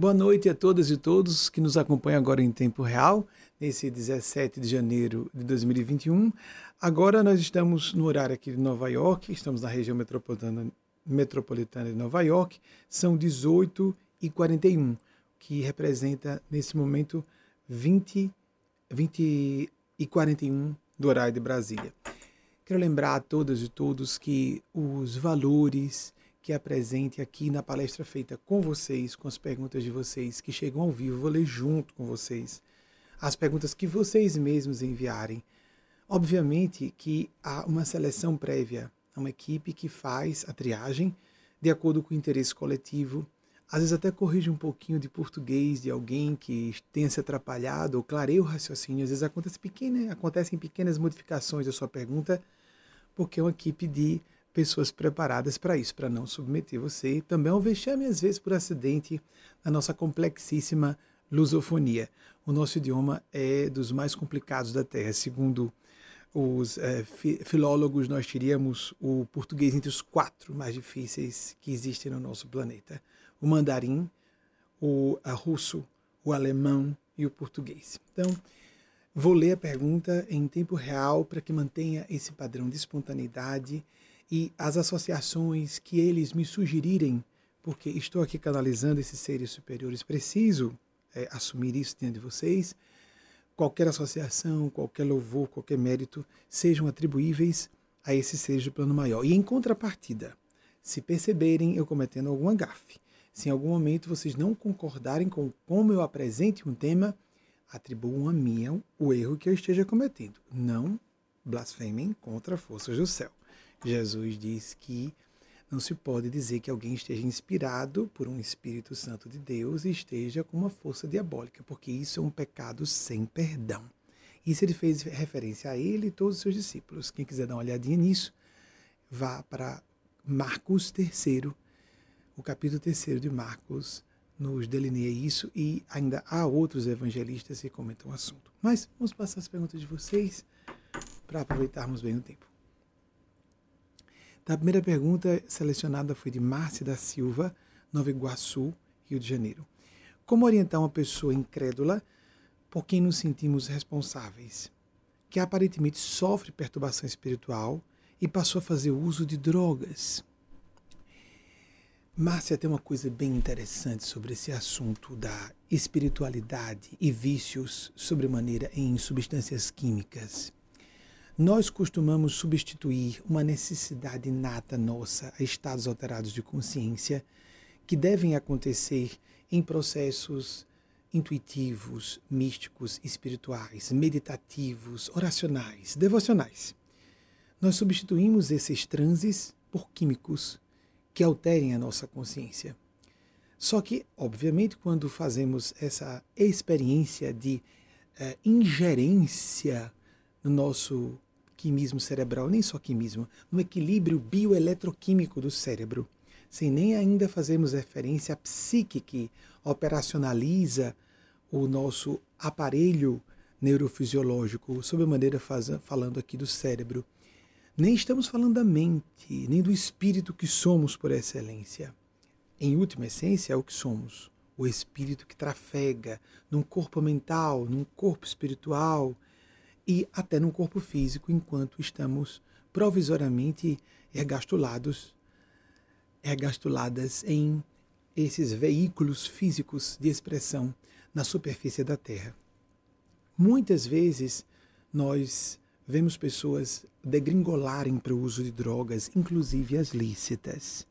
Boa noite a todas e todos que nos acompanham agora em tempo real, nesse 17 de janeiro de 2021. Agora nós estamos no horário aqui de Nova York, estamos na região metropolitana, metropolitana de Nova York, são 18 e 41, que representa nesse momento 20, 20 e 41 do horário de Brasília. Quero lembrar a todas e todos que os valores que apresente aqui na palestra feita com vocês, com as perguntas de vocês que chegam ao vivo, vou ler junto com vocês as perguntas que vocês mesmos enviarem. Obviamente que há uma seleção prévia, há uma equipe que faz a triagem de acordo com o interesse coletivo. Às vezes até corrige um pouquinho de português de alguém que tenha se atrapalhado ou clareia o raciocínio. Às vezes acontece pequena, acontecem pequenas modificações da sua pergunta, porque é uma equipe de pessoas preparadas para isso, para não submeter você também ao vexame, às vezes por acidente, na nossa complexíssima lusofonia. O nosso idioma é dos mais complicados da Terra. Segundo os é, filólogos, nós teríamos o português entre os quatro mais difíceis que existem no nosso planeta: o mandarim, o russo, o alemão e o português. Então, vou ler a pergunta em tempo real para que mantenha esse padrão de espontaneidade e as associações que eles me sugerirem, porque estou aqui canalizando esses seres superiores, preciso é, assumir isso diante de vocês. Qualquer associação, qualquer louvor, qualquer mérito sejam atribuíveis a esses seres do plano maior. E em contrapartida, se perceberem eu cometendo alguma gafe, se em algum momento vocês não concordarem com como eu apresente um tema, atribuam a mim o erro que eu esteja cometendo. Não blasfemem contra forças do céu. Jesus diz que não se pode dizer que alguém esteja inspirado por um Espírito Santo de Deus e esteja com uma força diabólica, porque isso é um pecado sem perdão. Isso ele fez referência a ele e todos os seus discípulos. Quem quiser dar uma olhadinha nisso, vá para Marcos 3, o capítulo 3 de Marcos nos delineia isso e ainda há outros evangelistas que comentam o assunto. Mas vamos passar as perguntas de vocês para aproveitarmos bem o tempo. A primeira pergunta selecionada foi de Márcia da Silva, Nova Iguaçu, Rio de Janeiro. Como orientar uma pessoa incrédula por quem nos sentimos responsáveis, que aparentemente sofre perturbação espiritual e passou a fazer uso de drogas? Márcia tem uma coisa bem interessante sobre esse assunto da espiritualidade e vícios sobremaneira em substâncias químicas. Nós costumamos substituir uma necessidade inata nossa a estados alterados de consciência que devem acontecer em processos intuitivos, místicos, espirituais, meditativos, oracionais, devocionais. Nós substituímos esses transes por químicos que alterem a nossa consciência. Só que, obviamente, quando fazemos essa experiência de uh, ingerência no nosso quimismo cerebral, nem só quimismo, no equilíbrio bioeletroquímico do cérebro, sem nem ainda fazermos referência à psique que operacionaliza o nosso aparelho neurofisiológico, sob a maneira falando aqui do cérebro. Nem estamos falando da mente, nem do espírito que somos por excelência. Em última essência, é o que somos, o espírito que trafega num corpo mental, num corpo espiritual, e até no corpo físico, enquanto estamos provisoriamente ergastulados, ergastuladas em esses veículos físicos de expressão na superfície da Terra. Muitas vezes nós vemos pessoas degringolarem para o uso de drogas, inclusive as lícitas,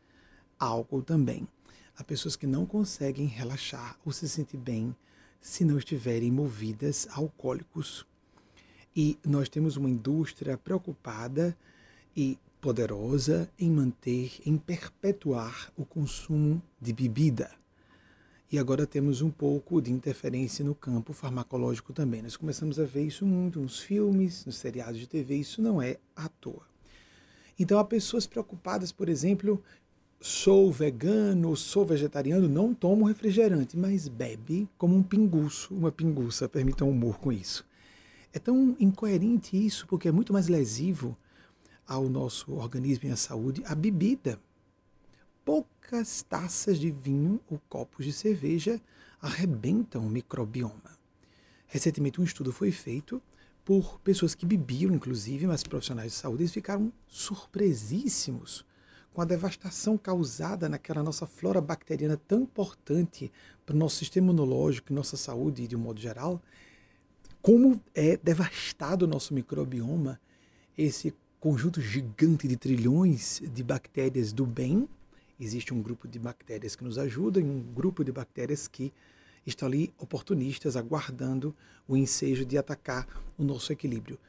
álcool também. Há pessoas que não conseguem relaxar ou se sentir bem se não estiverem movidas a alcoólicos e nós temos uma indústria preocupada e poderosa em manter, em perpetuar o consumo de bebida. E agora temos um pouco de interferência no campo farmacológico também. Nós começamos a ver isso muito nos filmes, nos seriados de TV, isso não é à toa. Então há pessoas preocupadas, por exemplo, sou vegano, sou vegetariano, não tomo refrigerante, mas bebe como um pinguço, uma pinguça, permitam humor com isso. É tão incoerente isso, porque é muito mais lesivo ao nosso organismo e à saúde a bebida. poucas taças de vinho ou copos de cerveja arrebentam o microbioma. Recentemente, um estudo foi feito por pessoas que bebiam, inclusive, mas profissionais de saúde, eles ficaram surpresíssimos com a devastação causada naquela nossa flora bacteriana tão importante para o nosso sistema imunológico, nossa saúde de um modo geral, como é devastado o nosso microbioma, esse conjunto gigante de trilhões de bactérias do bem. Existe um grupo de bactérias que nos ajudam e um grupo de bactérias que estão ali oportunistas, aguardando o ensejo de atacar o nosso equilíbrio.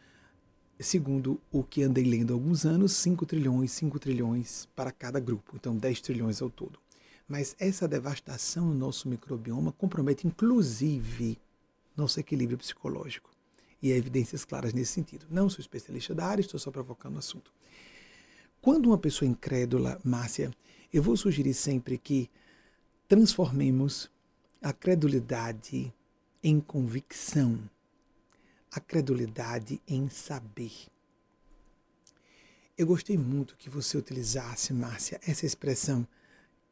Segundo o que andei lendo há alguns anos, 5 trilhões, 5 trilhões para cada grupo, então 10 trilhões ao todo. Mas essa devastação no nosso microbioma compromete inclusive nosso equilíbrio psicológico. E há evidências claras nesse sentido. Não sou especialista da área, estou só provocando o assunto. Quando uma pessoa incrédula, Márcia, eu vou sugerir sempre que transformemos a credulidade em convicção, a credulidade em saber. Eu gostei muito que você utilizasse, Márcia, essa expressão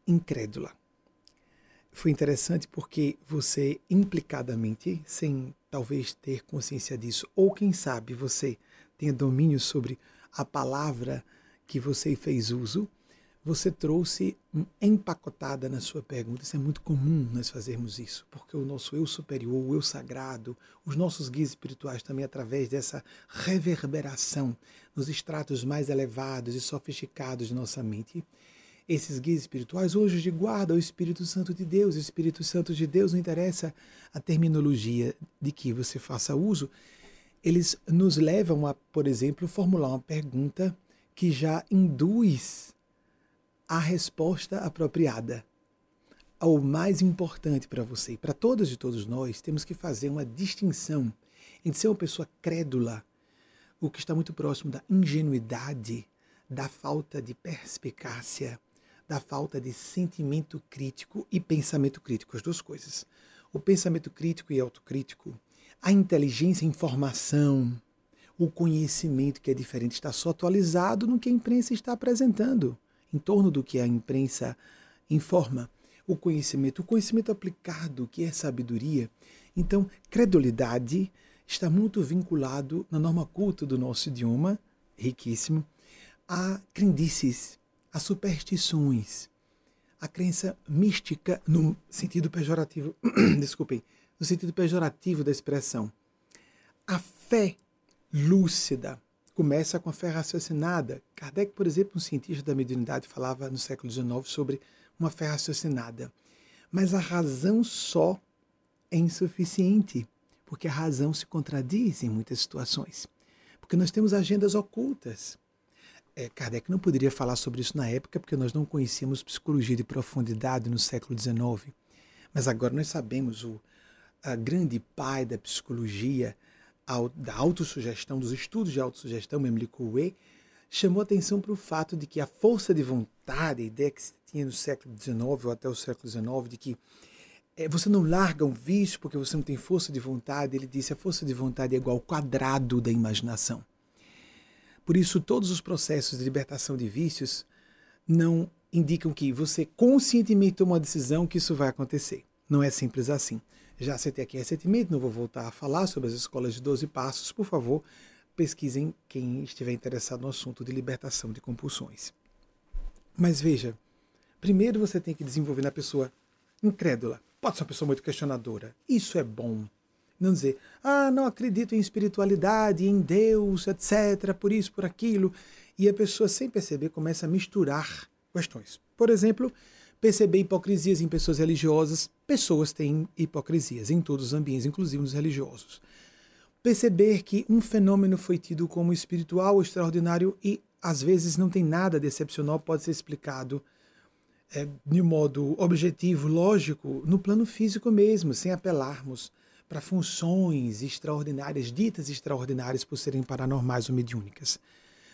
incrédula foi interessante porque você implicadamente, sem talvez ter consciência disso, ou quem sabe você tenha domínio sobre a palavra que você fez uso, você trouxe empacotada na sua pergunta. Isso é muito comum nós fazermos isso, porque o nosso eu superior, o eu sagrado, os nossos guias espirituais também, através dessa reverberação nos estratos mais elevados e sofisticados de nossa mente, esses guias espirituais, hoje de guarda o Espírito Santo de Deus. O Espírito Santo de Deus não interessa a terminologia de que você faça uso. Eles nos levam a, por exemplo, formular uma pergunta que já induz a resposta apropriada. O mais importante para você, para todas e todos nós, temos que fazer uma distinção entre ser uma pessoa crédula, o que está muito próximo da ingenuidade, da falta de perspicácia, da falta de sentimento crítico e pensamento crítico, as duas coisas. O pensamento crítico e autocrítico, a inteligência, a informação, o conhecimento que é diferente está só atualizado no que a imprensa está apresentando, em torno do que a imprensa informa. O conhecimento, o conhecimento aplicado, que é sabedoria. Então, credulidade está muito vinculado na norma culta do nosso idioma, riquíssimo, a crendices, as superstições, a crença mística no sentido pejorativo, desculpem, no sentido pejorativo da expressão. A fé lúcida começa com a fé raciocinada. Kardec, por exemplo, um cientista da mediunidade, falava no século XIX sobre uma fé raciocinada. Mas a razão só é insuficiente, porque a razão se contradiz em muitas situações. Porque nós temos agendas ocultas é, Kardec não poderia falar sobre isso na época, porque nós não conhecíamos psicologia de profundidade no século XIX. Mas agora nós sabemos o grande pai da psicologia, da autossugestão, dos estudos de autossugestão, Memli Coué, chamou atenção para o fato de que a força de vontade, a ideia que se tinha no século XIX ou até o século XIX, de que é, você não larga um vício porque você não tem força de vontade, ele disse a força de vontade é igual ao quadrado da imaginação. Por isso, todos os processos de libertação de vícios não indicam que você conscientemente toma uma decisão que isso vai acontecer. Não é simples assim. Já citei aqui recentemente, não vou voltar a falar sobre as escolas de 12 passos. Por favor, pesquisem quem estiver interessado no assunto de libertação de compulsões. Mas veja, primeiro você tem que desenvolver na pessoa incrédula. Pode ser uma pessoa muito questionadora. Isso é bom. Não dizer, ah, não acredito em espiritualidade, em Deus, etc., por isso, por aquilo. E a pessoa, sem perceber, começa a misturar questões. Por exemplo, perceber hipocrisias em pessoas religiosas. Pessoas têm hipocrisias em todos os ambientes, inclusive nos religiosos. Perceber que um fenômeno foi tido como espiritual extraordinário e às vezes não tem nada de excepcional, pode ser explicado é, de um modo objetivo, lógico, no plano físico mesmo, sem apelarmos para funções extraordinárias, ditas extraordinárias por serem paranormais ou mediúnicas.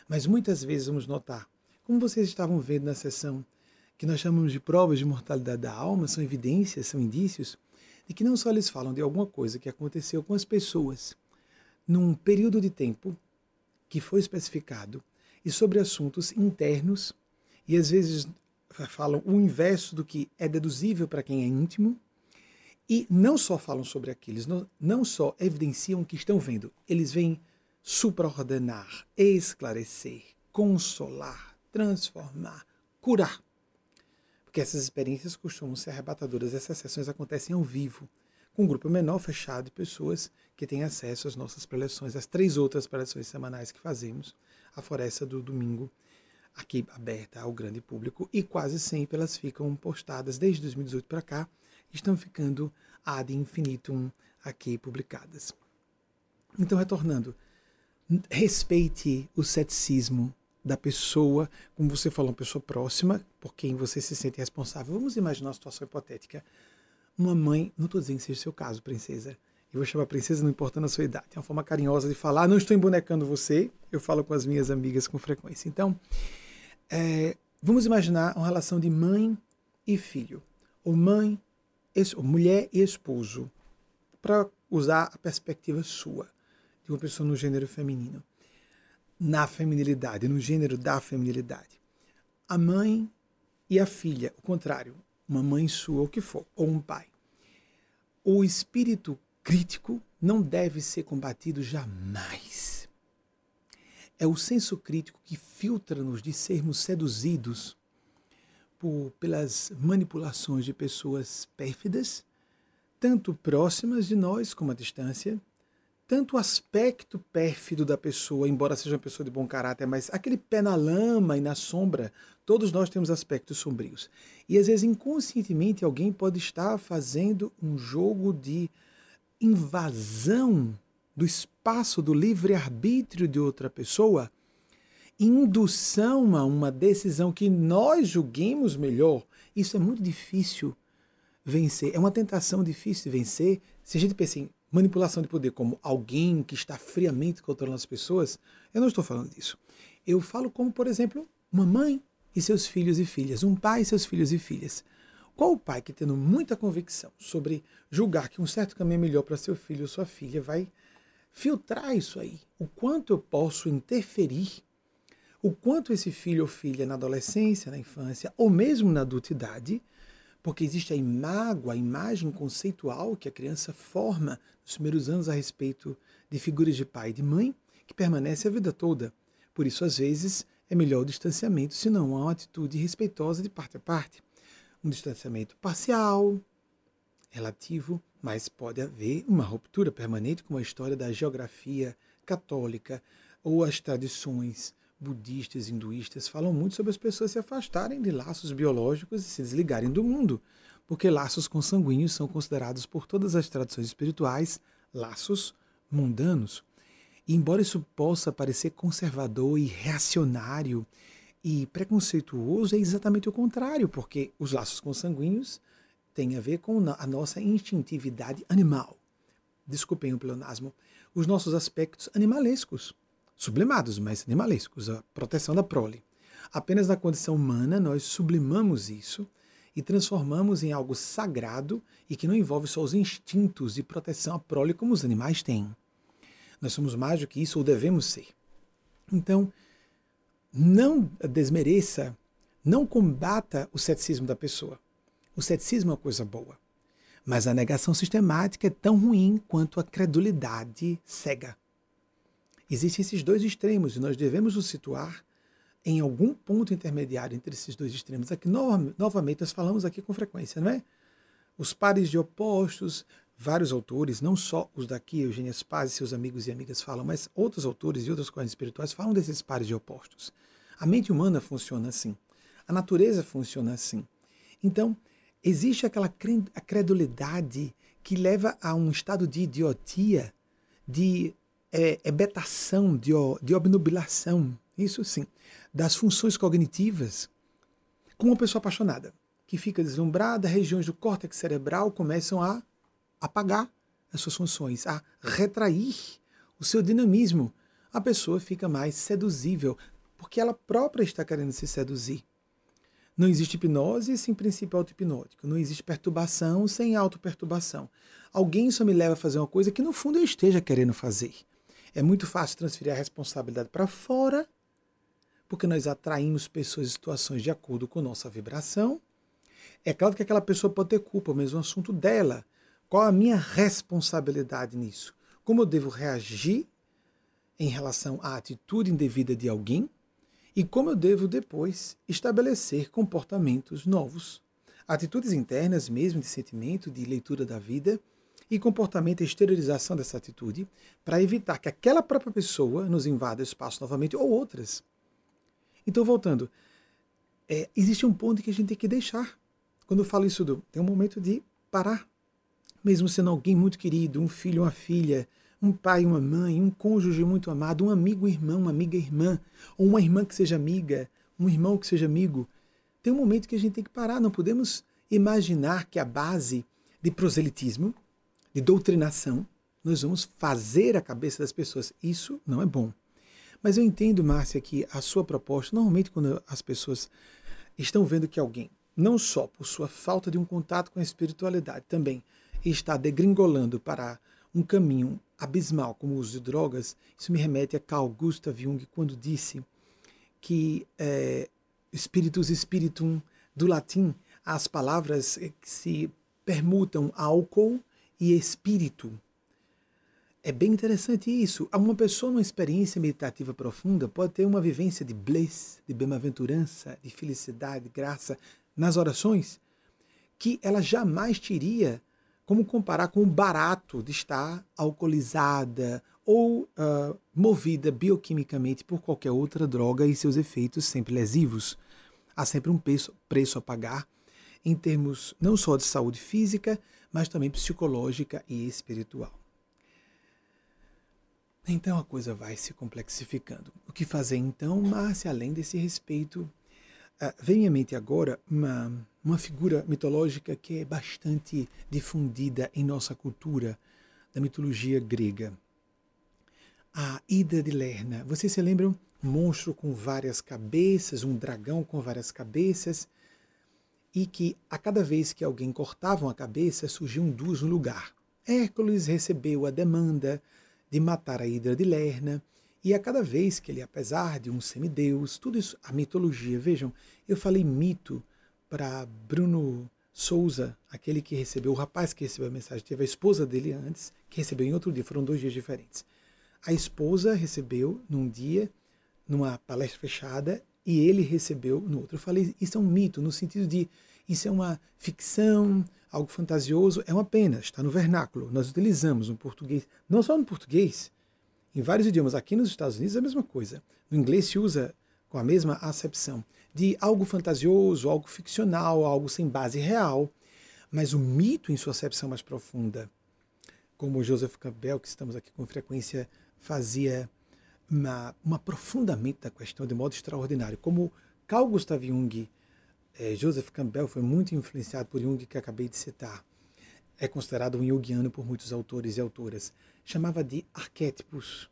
Mas muitas vezes vamos notar, como vocês estavam vendo na sessão, que nós chamamos de provas de mortalidade da alma, são evidências, são indícios, de que não só eles falam de alguma coisa que aconteceu com as pessoas num período de tempo que foi especificado e sobre assuntos internos e às vezes falam o inverso do que é deduzível para quem é íntimo, e não só falam sobre aqueles, não, não só evidenciam o que estão vendo, eles vêm supraordenar, esclarecer, consolar, transformar, curar. Porque essas experiências costumam ser arrebatadoras, essas sessões acontecem ao vivo, com um grupo menor, fechado, de pessoas que têm acesso às nossas preleções, às três outras preleções semanais que fazemos, a Floresta do Domingo, aqui aberta ao grande público, e quase sempre elas ficam postadas desde 2018 para cá, estão ficando ad infinitum aqui publicadas. Então, retornando, respeite o ceticismo da pessoa, como você falou, uma pessoa próxima, por quem você se sente responsável. Vamos imaginar uma situação hipotética. Uma mãe, não estou dizendo que seja o seu caso, princesa. Eu vou chamar princesa, não importando a sua idade. É uma forma carinhosa de falar. Não estou embonecando você. Eu falo com as minhas amigas com frequência. Então, é, vamos imaginar uma relação de mãe e filho, ou mãe, mulher e esposo, para usar a perspectiva sua de uma pessoa no gênero feminino na feminilidade, no gênero da feminilidade. A mãe e a filha, o contrário, uma mãe sua, o que for, ou um pai. O espírito crítico não deve ser combatido jamais. É o senso crítico que filtra-nos de sermos seduzidos por, pelas manipulações de pessoas pérfidas, tanto próximas de nós como à distância, tanto o aspecto pérfido da pessoa, embora seja uma pessoa de bom caráter, mas aquele pé na lama e na sombra, todos nós temos aspectos sombrios. E às vezes inconscientemente alguém pode estar fazendo um jogo de invasão do espaço do livre-arbítrio de outra pessoa, indução a uma decisão que nós julguemos melhor. Isso é muito difícil vencer. É uma tentação difícil de vencer. Se a gente pensa em manipulação de poder como alguém que está friamente controlando as pessoas, eu não estou falando disso. Eu falo como, por exemplo, uma mãe e seus filhos e filhas, um pai e seus filhos e filhas. Qual o pai que, tendo muita convicção sobre julgar que um certo caminho é melhor para seu filho ou sua filha, vai filtrar isso aí? O quanto eu posso interferir, o quanto esse filho ou filha na adolescência, na infância ou mesmo na adultidade porque existe a imago, a imagem conceitual que a criança forma nos primeiros anos a respeito de figuras de pai e de mãe, que permanece a vida toda. Por isso, às vezes, é melhor o distanciamento, se não há uma atitude respeitosa de parte a parte. Um distanciamento parcial, relativo, mas pode haver uma ruptura permanente, como a história da geografia católica ou as tradições budistas, hinduístas falam muito sobre as pessoas se afastarem de laços biológicos e se desligarem do mundo, porque laços consanguíneos são considerados por todas as tradições espirituais laços mundanos. E embora isso possa parecer conservador e reacionário e preconceituoso, é exatamente o contrário, porque os laços consanguíneos têm a ver com a nossa instintividade animal. Desculpem o pleonasmo, os nossos aspectos animalescos sublimados, mas animalescos, a proteção da prole. Apenas na condição humana nós sublimamos isso e transformamos em algo sagrado e que não envolve só os instintos de proteção à prole como os animais têm. Nós somos mais do que isso ou devemos ser. Então, não desmereça, não combata o ceticismo da pessoa. O ceticismo é uma coisa boa, mas a negação sistemática é tão ruim quanto a credulidade cega. Existem esses dois extremos e nós devemos nos situar em algum ponto intermediário entre esses dois extremos. Aqui, novamente, nós falamos aqui com frequência, não é? Os pares de opostos, vários autores, não só os daqui, Eugênia Spaz e seus amigos e amigas falam, mas outros autores e outras correntes espirituais falam desses pares de opostos. A mente humana funciona assim. A natureza funciona assim. Então, existe aquela credulidade que leva a um estado de idiotia, de é, é betação, de, de obnubilação, isso sim, das funções cognitivas, como uma pessoa apaixonada, que fica deslumbrada, regiões do córtex cerebral começam a apagar as suas funções, a retrair o seu dinamismo. A pessoa fica mais seduzível, porque ela própria está querendo se seduzir. Não existe hipnose sem princípio auto-hipnótico. Não existe perturbação sem auto-perturbação. Alguém só me leva a fazer uma coisa que no fundo eu esteja querendo fazer. É muito fácil transferir a responsabilidade para fora, porque nós atraímos pessoas e situações de acordo com nossa vibração. É claro que aquela pessoa pode ter culpa, mas um assunto dela. Qual a minha responsabilidade nisso? Como eu devo reagir em relação à atitude indevida de alguém? E como eu devo depois estabelecer comportamentos novos? Atitudes internas mesmo, de sentimento, de leitura da vida, e comportamento e exteriorização dessa atitude para evitar que aquela própria pessoa nos invada o espaço novamente ou outras. Então, voltando, é, existe um ponto que a gente tem que deixar. Quando eu falo isso, do, tem um momento de parar. Mesmo sendo alguém muito querido, um filho, uma filha, um pai, uma mãe, um cônjuge muito amado, um amigo, irmão, uma amiga, irmã, ou uma irmã que seja amiga, um irmão que seja amigo. Tem um momento que a gente tem que parar. Não podemos imaginar que a base de proselitismo de doutrinação, nós vamos fazer a cabeça das pessoas. Isso não é bom. Mas eu entendo, Márcia, que a sua proposta, normalmente quando as pessoas estão vendo que alguém, não só por sua falta de um contato com a espiritualidade, também está degringolando para um caminho abismal, como o uso de drogas, isso me remete a Carl Gustav Jung, quando disse que é, spiritus spiritum, do latim, as palavras que se permutam álcool e espírito. É bem interessante isso. Uma pessoa numa experiência meditativa profunda pode ter uma vivência de bliss, de bem-aventurança, de felicidade, de graça nas orações, que ela jamais teria como comparar com o barato de estar alcoolizada ou uh, movida bioquimicamente por qualquer outra droga e seus efeitos sempre lesivos. Há sempre um preço, preço a pagar em termos não só de saúde física, mas também psicológica e espiritual. Então a coisa vai se complexificando. O que fazer então, Márcia, além desse respeito? Uh, vem à mente agora uma, uma figura mitológica que é bastante difundida em nossa cultura, da mitologia grega. A Ida de Lerna. Vocês se lembram? Um monstro com várias cabeças, um dragão com várias cabeças, e que a cada vez que alguém cortava uma cabeça surgiam duas no lugar. Hércules recebeu a demanda de matar a Hidra de Lerna, e a cada vez que ele, apesar de um semideus, tudo isso, a mitologia, vejam, eu falei mito para Bruno Souza, aquele que recebeu, o rapaz que recebeu a mensagem, teve a esposa dele antes, que recebeu em outro dia, foram dois dias diferentes. A esposa recebeu num dia, numa palestra fechada, e ele recebeu no outro. Eu falei, isso é um mito, no sentido de isso é uma ficção, algo fantasioso, é uma pena, está no vernáculo. Nós utilizamos no português, não só no português, em vários idiomas. Aqui nos Estados Unidos é a mesma coisa. No inglês se usa com a mesma acepção de algo fantasioso, algo ficcional, algo sem base real. Mas o mito, em sua acepção mais profunda, como Joseph Campbell, que estamos aqui com frequência, fazia uma, um aprofundamento da questão de modo extraordinário. Como Carl Gustav Jung, eh, Joseph Campbell foi muito influenciado por Jung, que acabei de citar. É considerado um junguiano por muitos autores e autoras. Chamava de arquétipos.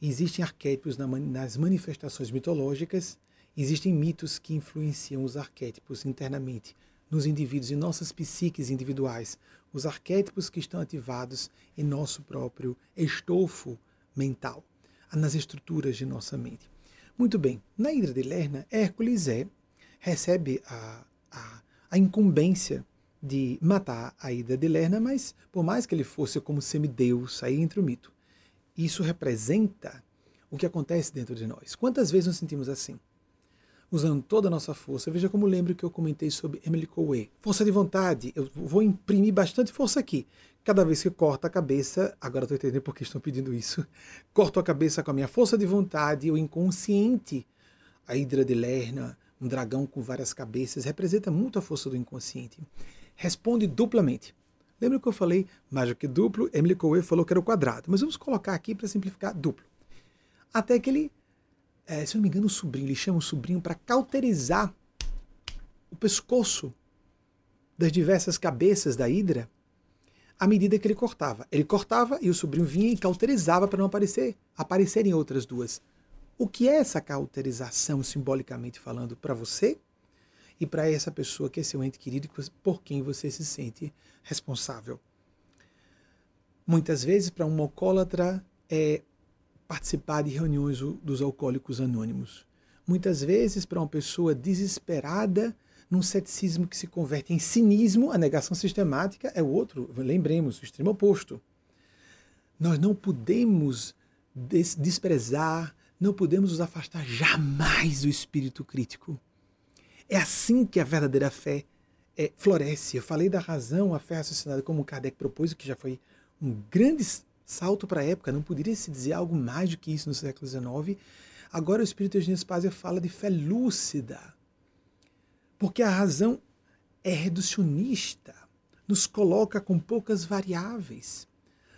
existem arquétipos na, nas manifestações mitológicas, existem mitos que influenciam os arquétipos internamente, nos indivíduos, em nossas psiques individuais. Os arquétipos que estão ativados em nosso próprio estofo mental nas estruturas de nossa mente. Muito bem, na Hidra de Lerna, Hércules é, recebe a, a, a incumbência de matar a Hidra de Lerna, mas por mais que ele fosse como semideus, aí entre o mito. Isso representa o que acontece dentro de nós. Quantas vezes nos sentimos assim? Usando toda a nossa força. Veja como lembro que eu comentei sobre Emily Coué. Força de vontade. Eu vou imprimir bastante força aqui cada vez que corta a cabeça, agora estou entendendo por que estão pedindo isso, corto a cabeça com a minha força de vontade, o inconsciente, a hidra de Lerna, um dragão com várias cabeças, representa muito a força do inconsciente. Responde duplamente. Lembra que eu falei mais do que duplo? Emily Coué falou que era o quadrado, mas vamos colocar aqui para simplificar duplo. Até que ele, é, se eu não me engano, o sobrinho, ele chama o sobrinho para cauterizar o pescoço das diversas cabeças da hidra à medida que ele cortava. Ele cortava e o sobrinho vinha e cauterizava para não aparecer, aparecerem outras duas. O que é essa cauterização, simbolicamente falando, para você e para essa pessoa que é seu ente querido por quem você se sente responsável? Muitas vezes, para um alcoólatra, é participar de reuniões dos alcoólicos anônimos. Muitas vezes, para uma pessoa desesperada, num ceticismo que se converte em cinismo, a negação sistemática é o outro, lembremos, o extremo oposto. Nós não podemos des desprezar, não podemos nos afastar jamais do espírito crítico. É assim que a verdadeira fé é, floresce. Eu falei da razão, a fé raciocinada, como Kardec propôs, que já foi um grande salto para a época, não poderia se dizer algo mais do que isso no século XIX. Agora o Espírito Eugênio Spazia fala de fé lúcida, porque a razão é reducionista, nos coloca com poucas variáveis,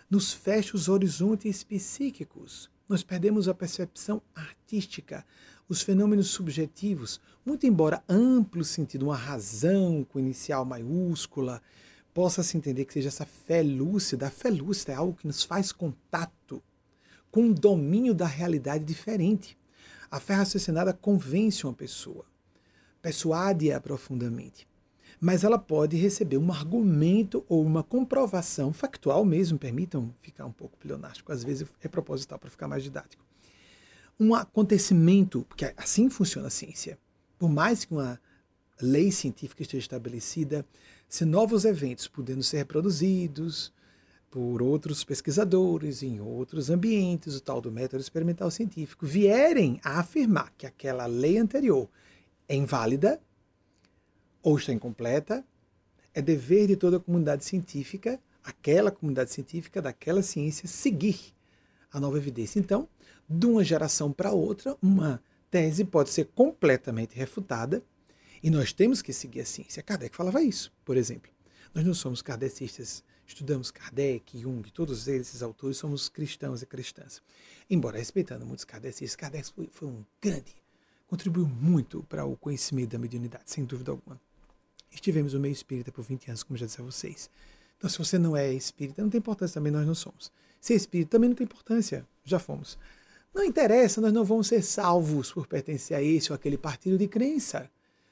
nos fecha os horizontes psíquicos, nós perdemos a percepção artística, os fenômenos subjetivos, muito embora amplo sentido, uma razão com inicial maiúscula, possa se entender que seja essa fé lúcida. A fé lúcida é algo que nos faz contato com um domínio da realidade diferente. A fé raciocinada convence uma pessoa, persuade-a profundamente. Mas ela pode receber um argumento ou uma comprovação factual mesmo, permitam ficar um pouco pleonástico, às vezes é proposital para ficar mais didático. Um acontecimento, porque assim funciona a ciência. Por mais que uma lei científica esteja estabelecida, se novos eventos podendo ser reproduzidos por outros pesquisadores em outros ambientes, o tal do método experimental científico, vierem a afirmar que aquela lei anterior é inválida ou está incompleta, é dever de toda a comunidade científica, aquela comunidade científica daquela ciência, seguir a nova evidência. Então, de uma geração para outra, uma tese pode ser completamente refutada e nós temos que seguir a ciência. Kardec falava isso, por exemplo. Nós não somos kardecistas, estudamos Kardec, Jung, todos esses autores somos cristãos e cristãs. Embora respeitando muitos kardecistas, Kardec foi, foi um grande, contribuiu muito para o conhecimento da mediunidade, sem dúvida alguma. Estivemos no meio espírita por 20 anos, como já disse a vocês. Então, se você não é espírita, não tem importância, também nós não somos. Ser espírita também não tem importância, já fomos. Não interessa, nós não vamos ser salvos por pertencer a esse ou aquele partido de crença.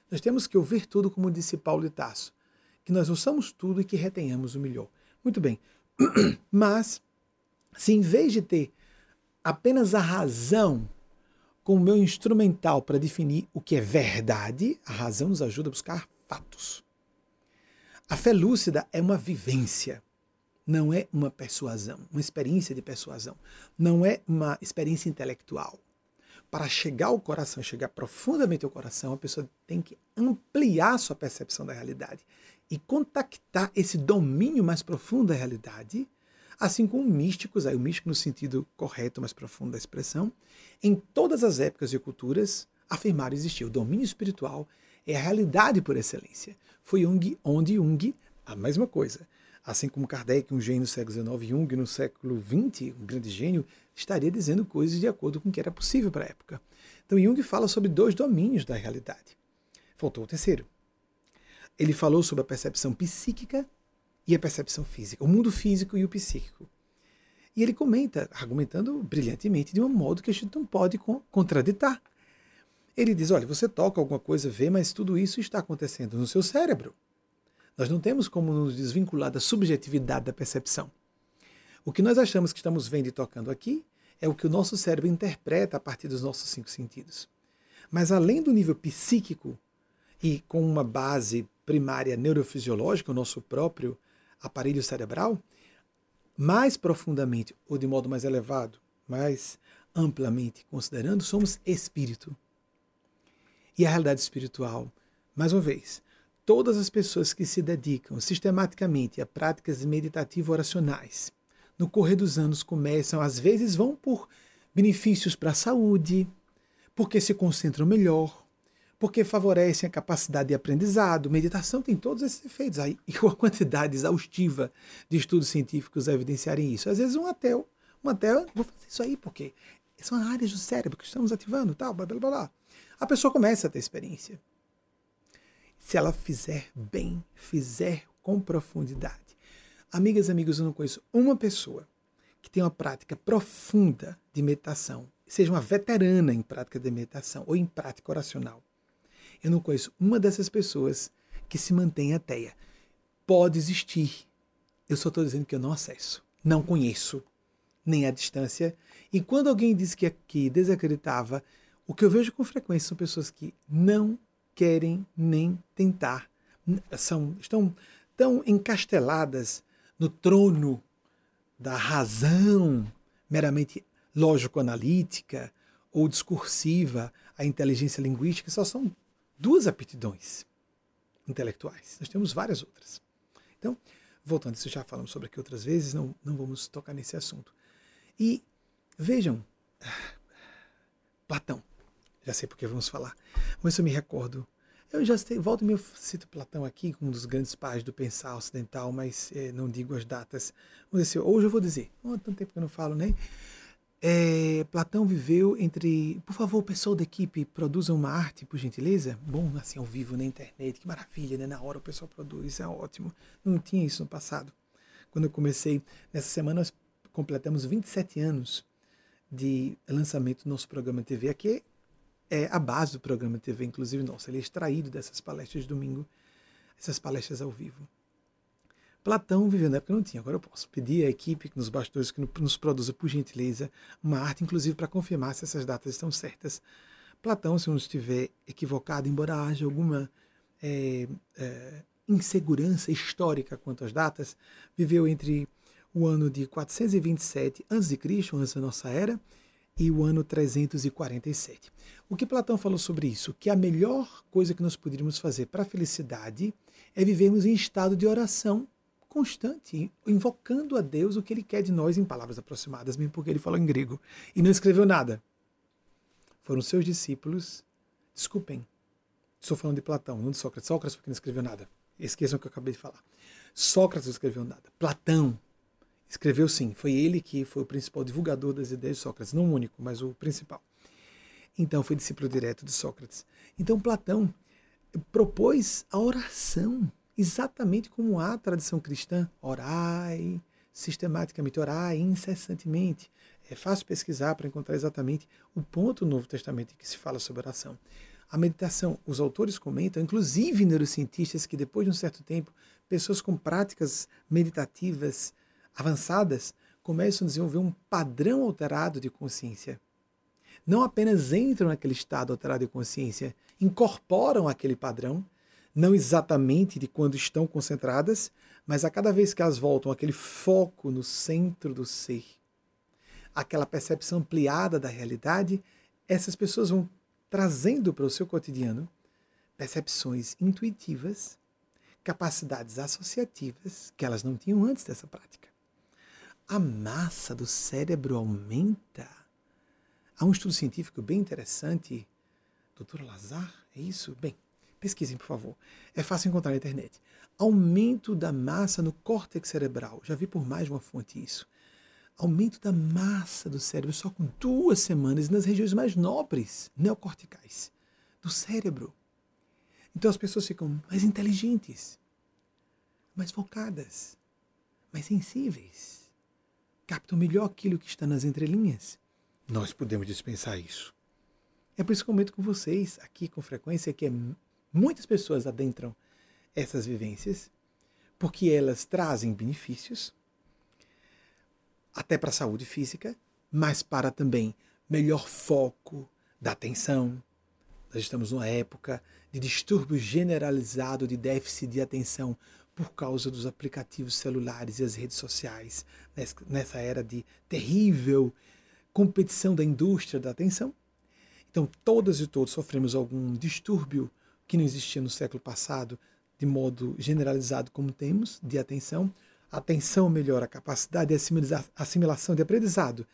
Nós temos que ouvir tudo, como disse Paulo de Tasso, que nós ouçamos tudo e que retenhamos o melhor. Muito bem, mas se em vez de ter apenas a razão como meu instrumental para definir o que é verdade, a razão nos ajuda a buscar fatos. A fé lúcida é uma vivência, não é uma persuasão, uma experiência de persuasão, não é uma experiência intelectual para chegar ao coração, chegar profundamente ao coração, a pessoa tem que ampliar sua percepção da realidade e contactar esse domínio mais profundo da realidade, assim como místicos, aí o místico no sentido correto, mais profundo da expressão, em todas as épocas e culturas afirmaram existir. O domínio espiritual é a realidade por excelência. Foi Jung, onde Jung, a mesma coisa. Assim como Kardec, um gênio do século XIX, Jung no século XX, um grande gênio, estaria dizendo coisas de acordo com o que era possível para a época. Então Jung fala sobre dois domínios da realidade. Faltou o terceiro. Ele falou sobre a percepção psíquica e a percepção física, o mundo físico e o psíquico. E ele comenta, argumentando brilhantemente, de um modo que a gente não pode contraditar. Ele diz: olha, você toca alguma coisa, vê, mas tudo isso está acontecendo no seu cérebro. Nós não temos como nos desvincular da subjetividade da percepção. O que nós achamos que estamos vendo e tocando aqui é o que o nosso cérebro interpreta a partir dos nossos cinco sentidos. Mas além do nível psíquico e com uma base primária neurofisiológica, o nosso próprio aparelho cerebral, mais profundamente ou de modo mais elevado, mais amplamente considerando, somos espírito. E a realidade espiritual, mais uma vez, todas as pessoas que se dedicam sistematicamente a práticas meditativo-oracionais, no correr dos anos começam, às vezes vão por benefícios para a saúde, porque se concentram melhor, porque favorecem a capacidade de aprendizado. Meditação tem todos esses efeitos. Aí, e a quantidade exaustiva de estudos científicos evidenciarem isso. Às vezes um ateu, um ateu, vou fazer isso aí porque são áreas do cérebro que estamos ativando, tal, blá, blá, blá, blá. A pessoa começa a ter experiência se ela fizer bem, fizer com profundidade. Amigas e amigos, eu não conheço uma pessoa que tenha uma prática profunda de meditação, seja uma veterana em prática de meditação ou em prática oracional. Eu não conheço uma dessas pessoas que se mantenha ateia. Pode existir. Eu só estou dizendo que eu não acesso, não conheço, nem à distância. E quando alguém disse que, que desacreditava, O que eu vejo com frequência são pessoas que não querem nem tentar, são, estão tão encasteladas no trono da razão meramente lógico-analítica ou discursiva, a inteligência linguística, só são duas aptidões intelectuais. Nós temos várias outras. Então, voltando, isso já falamos sobre aqui outras vezes, não, não vamos tocar nesse assunto. E vejam, Platão, já sei porque vamos falar, mas eu me recordo. Eu já sei, volto e me cito Platão aqui, um dos grandes pais do pensar ocidental, mas é, não digo as datas. Hoje eu vou dizer, oh, tanto tempo que eu não falo, né? É, Platão viveu entre. Por favor, pessoal da equipe, produzam uma arte, por gentileza. Bom, assim, ao vivo na internet, que maravilha, né? Na hora o pessoal produz, é ótimo. Não tinha isso no passado. Quando eu comecei, nessa semana nós completamos 27 anos de lançamento do nosso programa TV. Aqui é a base do programa TV, inclusive nosso. Ele é extraído dessas palestras de domingo, essas palestras ao vivo. Platão viveu na época não tinha, agora eu posso pedir à equipe nos bastidores que nos produza, por gentileza, uma arte, inclusive para confirmar se essas datas estão certas. Platão, se não estiver equivocado, embora haja alguma é, é, insegurança histórica quanto às datas, viveu entre o ano de 427 a.C., antes da nossa era, e o ano 347. O que Platão falou sobre isso? Que a melhor coisa que nós poderíamos fazer para a felicidade é vivermos em estado de oração constante, invocando a Deus o que ele quer de nós em palavras aproximadas, mesmo porque ele falou em grego e não escreveu nada. Foram seus discípulos, desculpem, estou falando de Platão, não de Sócrates. Sócrates porque não escreveu nada. Esqueçam o que eu acabei de falar. Sócrates não escreveu nada. Platão escreveu sim. Foi ele que foi o principal divulgador das ideias de Sócrates, não o único, mas o principal. Então foi discípulo direto de Sócrates. Então Platão propôs a oração exatamente como a tradição cristã, orai, sistematicamente, orai incessantemente. É fácil pesquisar para encontrar exatamente o ponto do Novo Testamento em que se fala sobre oração. A meditação, os autores comentam, inclusive neurocientistas, que depois de um certo tempo, pessoas com práticas meditativas avançadas começam a desenvolver um padrão alterado de consciência. Não apenas entram naquele estado alterado de consciência, incorporam aquele padrão não exatamente de quando estão concentradas, mas a cada vez que elas voltam aquele foco no centro do ser, aquela percepção ampliada da realidade, essas pessoas vão trazendo para o seu cotidiano percepções intuitivas, capacidades associativas que elas não tinham antes dessa prática. A massa do cérebro aumenta. Há um estudo científico bem interessante, doutor Lazar, é isso? Bem, Pesquisem, por favor. É fácil encontrar na internet. Aumento da massa no córtex cerebral. Já vi por mais de uma fonte isso. Aumento da massa do cérebro só com duas semanas nas regiões mais nobres, neocorticais, do cérebro. Então as pessoas ficam mais inteligentes, mais focadas, mais sensíveis, captam melhor aquilo que está nas entrelinhas. Nós podemos dispensar isso. É por isso que eu comento com vocês aqui com frequência que é Muitas pessoas adentram essas vivências porque elas trazem benefícios, até para a saúde física, mas para também melhor foco da atenção. Nós estamos numa época de distúrbio generalizado de déficit de atenção por causa dos aplicativos celulares e as redes sociais, nessa era de terrível competição da indústria da atenção. Então, todas e todos sofremos algum distúrbio que não existia no século passado de modo generalizado como temos, de atenção. Atenção melhora a capacidade de assimilação, de aprendizado,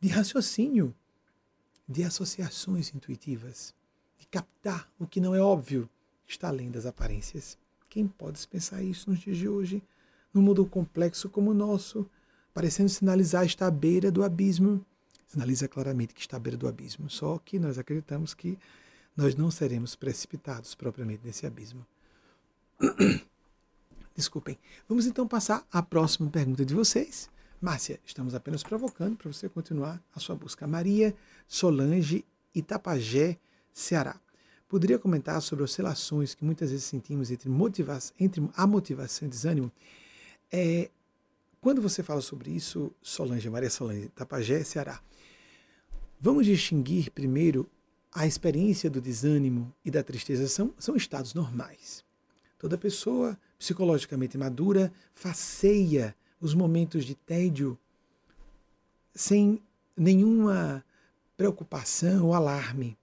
de raciocínio, de associações intuitivas, de captar o que não é óbvio, está além das aparências. Quem pode pensar isso nos dias de hoje, num mundo complexo como o nosso, parecendo sinalizar está à beira do abismo? Sinaliza claramente que está à beira do abismo, só que nós acreditamos que nós não seremos precipitados propriamente nesse abismo. Desculpem. Vamos então passar à próxima pergunta de vocês. Márcia, estamos apenas provocando para você continuar a sua busca. Maria Solange, Itapajé, Ceará. Poderia comentar sobre oscilações que muitas vezes sentimos entre, motiva entre a motivação e desânimo? É, quando você fala sobre isso, Solange, Maria Solange, Itapajé, Ceará, vamos distinguir primeiro a experiência do desânimo e da tristeza são, são estados normais. Toda pessoa psicologicamente madura faceia os momentos de tédio sem nenhuma preocupação ou alarme.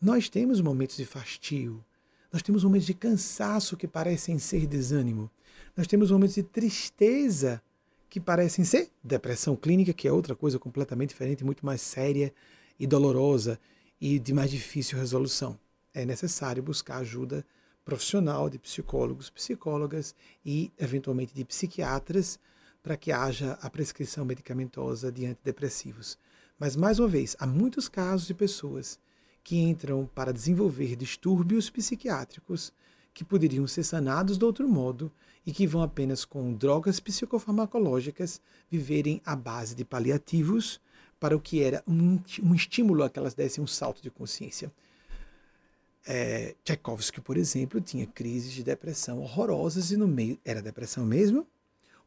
Nós temos momentos de fastio, nós temos momentos de cansaço que parecem ser desânimo, nós temos momentos de tristeza que parecem ser depressão clínica, que é outra coisa completamente diferente, muito mais séria e dolorosa e de mais difícil resolução. É necessário buscar ajuda profissional de psicólogos, psicólogas e, eventualmente, de psiquiatras para que haja a prescrição medicamentosa de antidepressivos. Mas, mais uma vez, há muitos casos de pessoas que entram para desenvolver distúrbios psiquiátricos que poderiam ser sanados de outro modo e que vão apenas com drogas psicofarmacológicas viverem à base de paliativos para o que era um, um estímulo a que elas dessem um salto de consciência. É, Tchaikovsky, por exemplo, tinha crises de depressão horrorosas e no meio era depressão mesmo?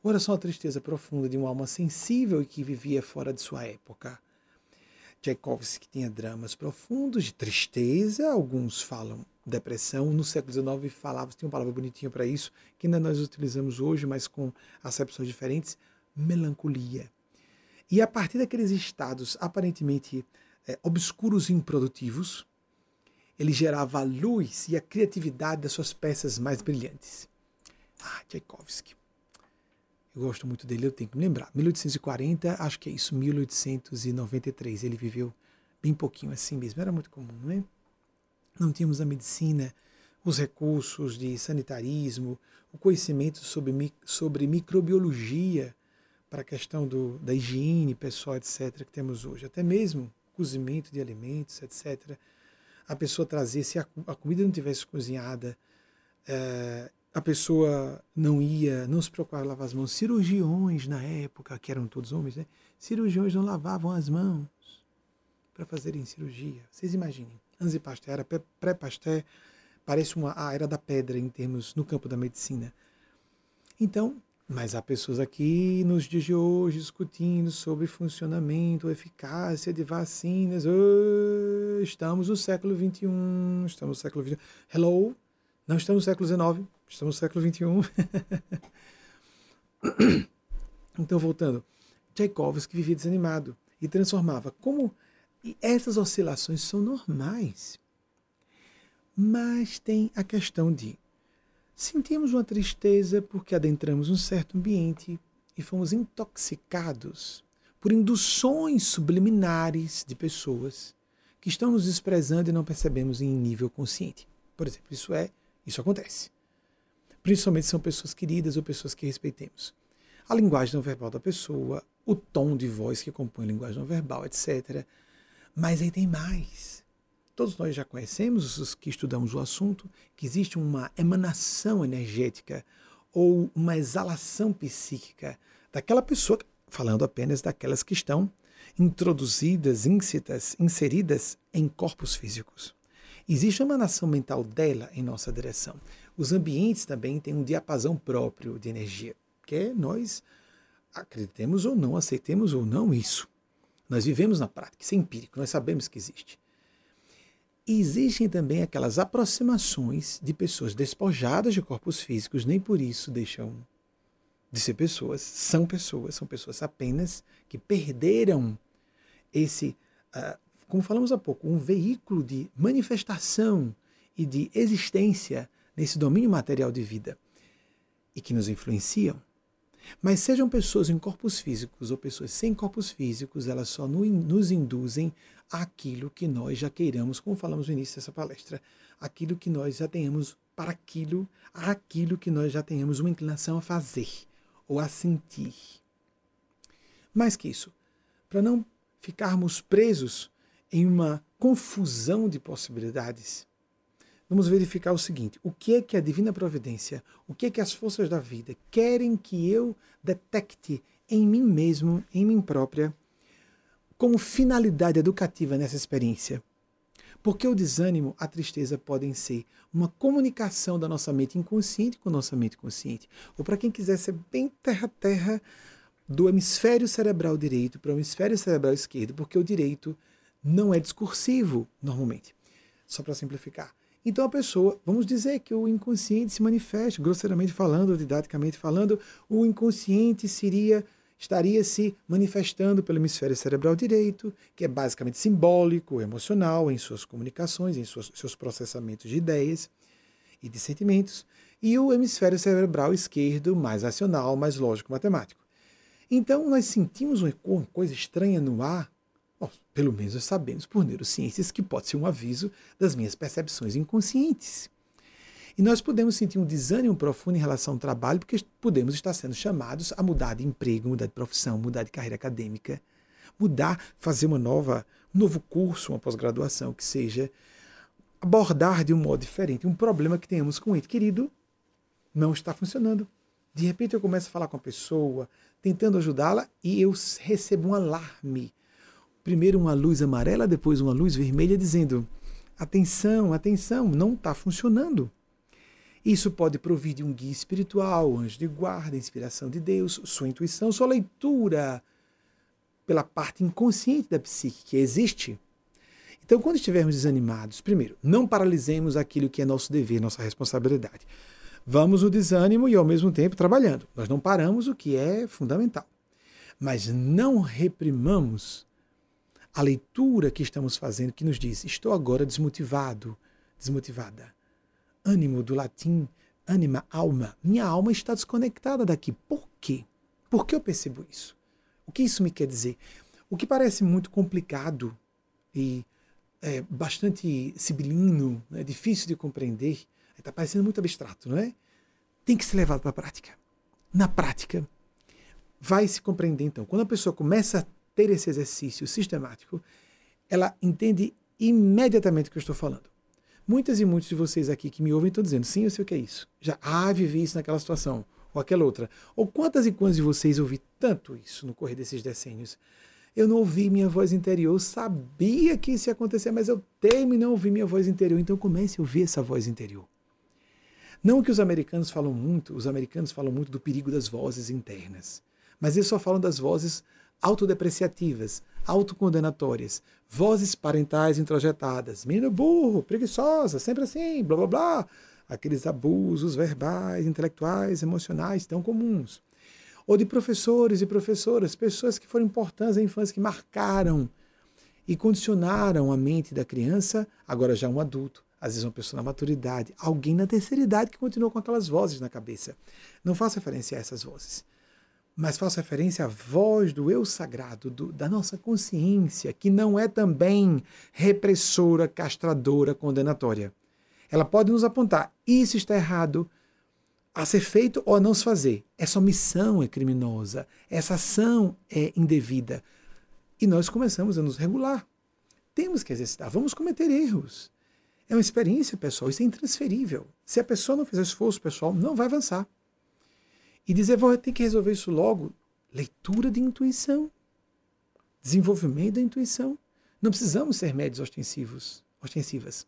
Ou era só a tristeza profunda de uma alma sensível e que vivia fora de sua época? Tchaikovsky tinha dramas profundos de tristeza, alguns falam depressão. No século XIX falava, tinha uma palavra bonitinha para isso, que ainda nós utilizamos hoje, mas com acepções diferentes, melancolia. E a partir daqueles estados aparentemente é, obscuros e improdutivos, ele gerava a luz e a criatividade das suas peças mais brilhantes. Ah, Tchaikovsky. Eu gosto muito dele, eu tenho que me lembrar. 1840, acho que é isso, 1893. Ele viveu bem pouquinho assim mesmo, era muito comum, não é? Não tínhamos a medicina, os recursos de sanitarismo, o conhecimento sobre, sobre microbiologia para a questão do, da higiene pessoal, etc., que temos hoje. Até mesmo cozimento de alimentos, etc. A pessoa trazer, se a, a comida não tivesse cozinhada, é, a pessoa não ia, não se preocupava lavar as mãos. Cirurgiões na época, que eram todos homens, né? cirurgiões não lavavam as mãos para fazerem cirurgia. Vocês imaginem. Anzi Pasteur era pré-Pasteur, parece uma a era da pedra em termos no campo da medicina. Então, mas há pessoas aqui nos dias de hoje discutindo sobre funcionamento, eficácia de vacinas. Oh, estamos no século XXI, estamos no século XXI. Hello, não estamos no século XIX, estamos no século XXI. então, voltando, Tchaikovsky vivia desanimado e transformava. Como e essas oscilações são normais. Mas tem a questão de sentimos uma tristeza porque adentramos um certo ambiente e fomos intoxicados por induções subliminares de pessoas que estão nos desprezando e não percebemos em nível consciente. Por exemplo, isso é isso acontece. Principalmente são pessoas queridas ou pessoas que respeitemos. A linguagem não verbal da pessoa, o tom de voz que compõe a linguagem não verbal, etc. Mas aí tem mais. Todos nós já conhecemos, os que estudamos o assunto, que existe uma emanação energética ou uma exalação psíquica daquela pessoa, falando apenas daquelas que estão introduzidas, íncitas, inseridas em corpos físicos. Existe uma emanação mental dela em nossa direção. Os ambientes também têm um diapasão próprio de energia, que nós acreditemos ou não, aceitemos ou não isso. Nós vivemos na prática, isso é empírico, nós sabemos que existe. E existem também aquelas aproximações de pessoas despojadas de corpos físicos, nem por isso deixam de ser pessoas, são pessoas, são pessoas apenas que perderam esse uh, como falamos há pouco, um veículo de manifestação e de existência nesse domínio material de vida e que nos influenciam. Mas sejam pessoas em corpos físicos ou pessoas sem corpos físicos, elas só nos induzem àquilo que nós já queiramos, como falamos no início dessa palestra, aquilo que nós já tenhamos para aquilo, aquilo que nós já tenhamos uma inclinação a fazer ou a sentir. Mais que isso, para não ficarmos presos em uma confusão de possibilidades, vamos verificar o seguinte: o que é que a divina providência, o que é que as forças da vida querem que eu detecte em mim mesmo, em mim própria, como finalidade educativa nessa experiência? Porque o desânimo, a tristeza podem ser uma comunicação da nossa mente inconsciente com a nossa mente consciente. Ou para quem quiser ser bem terra-terra, do hemisfério cerebral direito para o hemisfério cerebral esquerdo, porque o direito não é discursivo, normalmente. Só para simplificar. Então a pessoa, vamos dizer que o inconsciente se manifesta, grosseiramente falando, didaticamente falando, o inconsciente seria estaria se manifestando pelo hemisfério cerebral direito, que é basicamente simbólico, emocional, em suas comunicações, em suas, seus processamentos de ideias e de sentimentos, e o hemisfério cerebral esquerdo, mais racional, mais lógico, matemático. Então, nós sentimos uma coisa estranha no ar, Bom, pelo menos sabemos por neurociências que pode ser um aviso das minhas percepções inconscientes. E nós podemos sentir um desânimo profundo em relação ao trabalho, porque podemos estar sendo chamados a mudar de emprego, mudar de profissão, mudar de carreira acadêmica, mudar, fazer uma nova, um novo curso, uma pós-graduação que seja, abordar de um modo diferente um problema que tenhamos com ele. Querido, não está funcionando. De repente eu começo a falar com a pessoa, tentando ajudá-la, e eu recebo um alarme primeiro uma luz amarela, depois uma luz vermelha, dizendo: atenção, atenção, não está funcionando. Isso pode provir de um guia espiritual, anjo de guarda, inspiração de Deus, sua intuição, sua leitura pela parte inconsciente da psique que existe. Então, quando estivermos desanimados, primeiro, não paralisemos aquilo que é nosso dever, nossa responsabilidade. Vamos no desânimo e, ao mesmo tempo, trabalhando. Nós não paramos o que é fundamental. Mas não reprimamos a leitura que estamos fazendo que nos diz: estou agora desmotivado, desmotivada. Ânimo do latim, anima, alma. Minha alma está desconectada daqui. Por quê? Por que eu percebo isso? O que isso me quer dizer? O que parece muito complicado e é, bastante sibilino, é difícil de compreender, está parecendo muito abstrato, não é? Tem que ser levado para a prática. Na prática, vai se compreender então. Quando a pessoa começa a ter esse exercício sistemático, ela entende imediatamente o que eu estou falando. Muitas e muitos de vocês aqui que me ouvem estão dizendo, sim, eu sei o que é isso. Já, ah, vivi isso naquela situação, ou aquela outra. Ou quantas e quantas de vocês ouvi tanto isso no correr desses decênios? Eu não ouvi minha voz interior, eu sabia que isso ia acontecer, mas eu temo não ouvi minha voz interior. Então comece a ouvir essa voz interior. Não que os americanos falam muito, os americanos falam muito do perigo das vozes internas, mas eles só falam das vozes autodepreciativas, autocondenatórias, vozes parentais introjetadas, menino burro, preguiçosa, sempre assim, blá blá blá. Aqueles abusos verbais, intelectuais, emocionais tão comuns. Ou de professores e professoras, pessoas que foram importantes na infância, que marcaram e condicionaram a mente da criança, agora já um adulto, às vezes uma pessoa na maturidade, alguém na terceira idade que continuou com aquelas vozes na cabeça. Não faça referência a essas vozes mas faço referência à voz do eu sagrado, do, da nossa consciência, que não é também repressora, castradora, condenatória. Ela pode nos apontar: isso está errado, a ser feito ou a não se fazer. Essa omissão é criminosa, essa ação é indevida. E nós começamos a nos regular. Temos que exercitar, vamos cometer erros. É uma experiência pessoal, isso é intransferível. Se a pessoa não fizer esforço pessoal, não vai avançar e dizer, vou ter que resolver isso logo. Leitura de intuição. Desenvolvimento da intuição. Não precisamos ser médios ostensivos, ostensivas.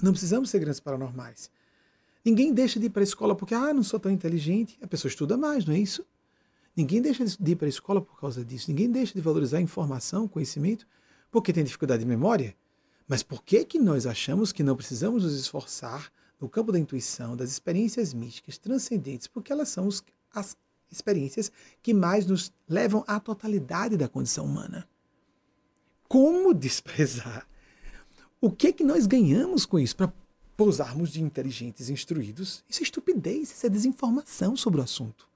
Não precisamos ser grandes paranormais. Ninguém deixa de ir para a escola porque, ah, não sou tão inteligente. A pessoa estuda mais, não é isso? Ninguém deixa de ir para a escola por causa disso. Ninguém deixa de valorizar informação, conhecimento, porque tem dificuldade de memória. Mas por que, que nós achamos que não precisamos nos esforçar no campo da intuição, das experiências místicas transcendentes, porque elas são os, as experiências que mais nos levam à totalidade da condição humana. Como desprezar? O que é que nós ganhamos com isso para pousarmos de inteligentes instruídos? Isso é estupidez, isso é desinformação sobre o assunto.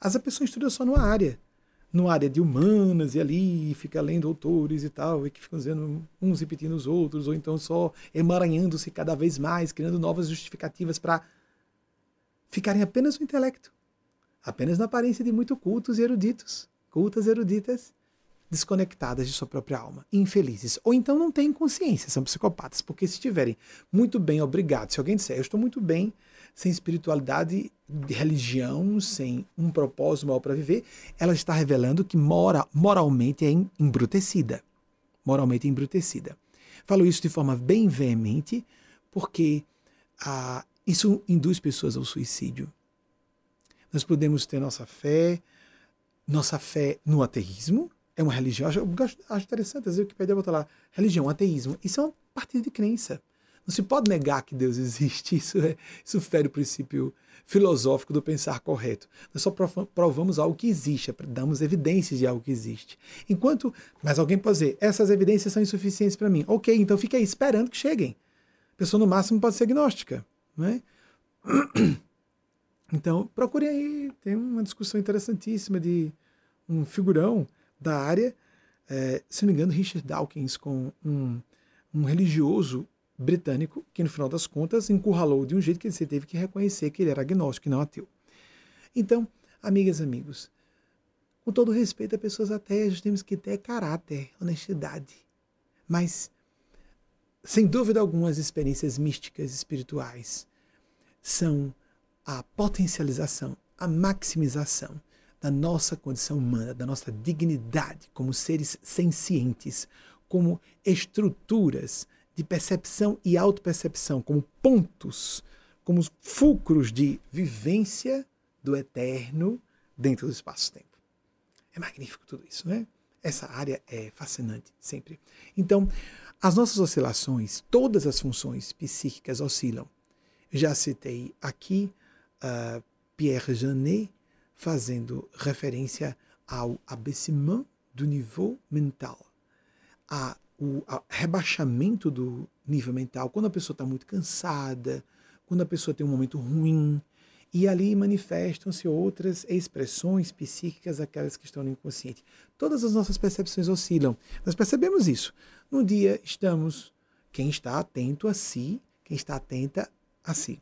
As pessoas estudam só numa área numa área de humanas e ali fica lendo autores e tal, e que ficam dizendo uns repetindo os outros, ou então só emaranhando-se cada vez mais, criando novas justificativas para ficarem apenas no intelecto, apenas na aparência de muito cultos e eruditos, cultas eruditas, desconectadas de sua própria alma, infelizes. Ou então não têm consciência, são psicopatas, porque se estiverem muito bem, obrigado, se alguém disser, eu estou muito bem, sem espiritualidade, de religião, sem um propósito maior para viver, ela está revelando que mora, moralmente é embrutecida. Moralmente embrutecida. Falo isso de forma bem veemente, porque ah, isso induz pessoas ao suicídio. Nós podemos ter nossa fé, nossa fé no ateísmo, é uma religião. Acho, acho interessante, às vezes o Wikipedia bota lá, religião, ateísmo. Isso é uma partida de crença. Não se pode negar que Deus existe. Isso, é, isso fere o princípio filosófico do pensar correto. Nós só provamos algo que existe, damos evidências de algo que existe. Enquanto, mas alguém pode dizer, essas evidências são insuficientes para mim. Ok, então fica aí esperando que cheguem. A pessoa no máximo pode ser agnóstica. Não é? Então, procure aí, tem uma discussão interessantíssima de um figurão da área, é, se não me engano, Richard Dawkins, com um, um religioso britânico que, no final das contas, encurralou de um jeito que você teve que reconhecer que ele era agnóstico e não ateu. Então, amigas e amigos, com todo respeito a pessoas ateias, temos que ter caráter, honestidade. Mas, sem dúvida alguma, as experiências místicas espirituais são a potencialização, a maximização da nossa condição humana, da nossa dignidade como seres sencientes, como estruturas de percepção e autopercepção, como pontos, como fulcros de vivência do eterno dentro do espaço-tempo. É magnífico tudo isso, né? Essa área é fascinante sempre. Então, as nossas oscilações, todas as funções psíquicas oscilam. Já citei aqui uh, Pierre Janet fazendo referência ao abaissement do nível mental, a o rebaixamento do nível mental, quando a pessoa está muito cansada, quando a pessoa tem um momento ruim, e ali manifestam-se outras expressões psíquicas, aquelas que estão no inconsciente. Todas as nossas percepções oscilam. Nós percebemos isso. No dia estamos, quem está atento a si, quem está atenta a si.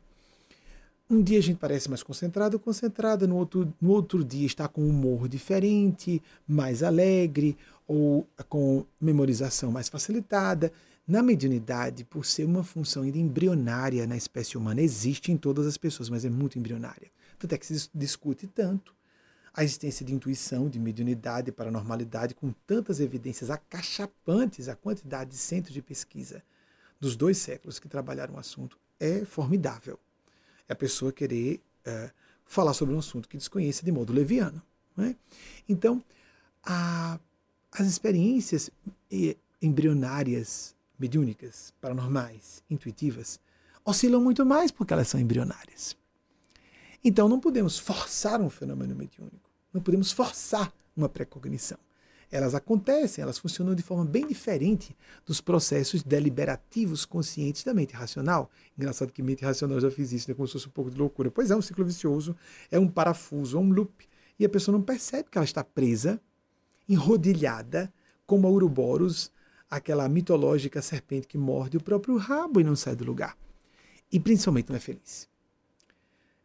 Um dia a gente parece mais concentrado, concentrada, no outro, no outro dia está com um humor diferente, mais alegre, ou com memorização mais facilitada. Na mediunidade, por ser uma função ainda embrionária na espécie humana, existe em todas as pessoas, mas é muito embrionária. Tanto é que se discute tanto a existência de intuição, de mediunidade, paranormalidade, com tantas evidências acachapantes, a quantidade de centros de pesquisa dos dois séculos que trabalharam o assunto é formidável. É a pessoa querer é, falar sobre um assunto que desconhece de modo leviano. É? Então, a as experiências embrionárias, mediúnicas, paranormais, intuitivas, oscilam muito mais porque elas são embrionárias. Então não podemos forçar um fenômeno mediúnico, não podemos forçar uma precognição. Elas acontecem, elas funcionam de forma bem diferente dos processos deliberativos conscientes da mente racional. Engraçado que mente racional já fiz isso, né? como se fosse um pouco de loucura. Pois é, um ciclo vicioso, é um parafuso, é um loop. E a pessoa não percebe que ela está presa enrodilhada, como a Uruboros, aquela mitológica serpente que morde o próprio rabo e não sai do lugar. E principalmente não é feliz.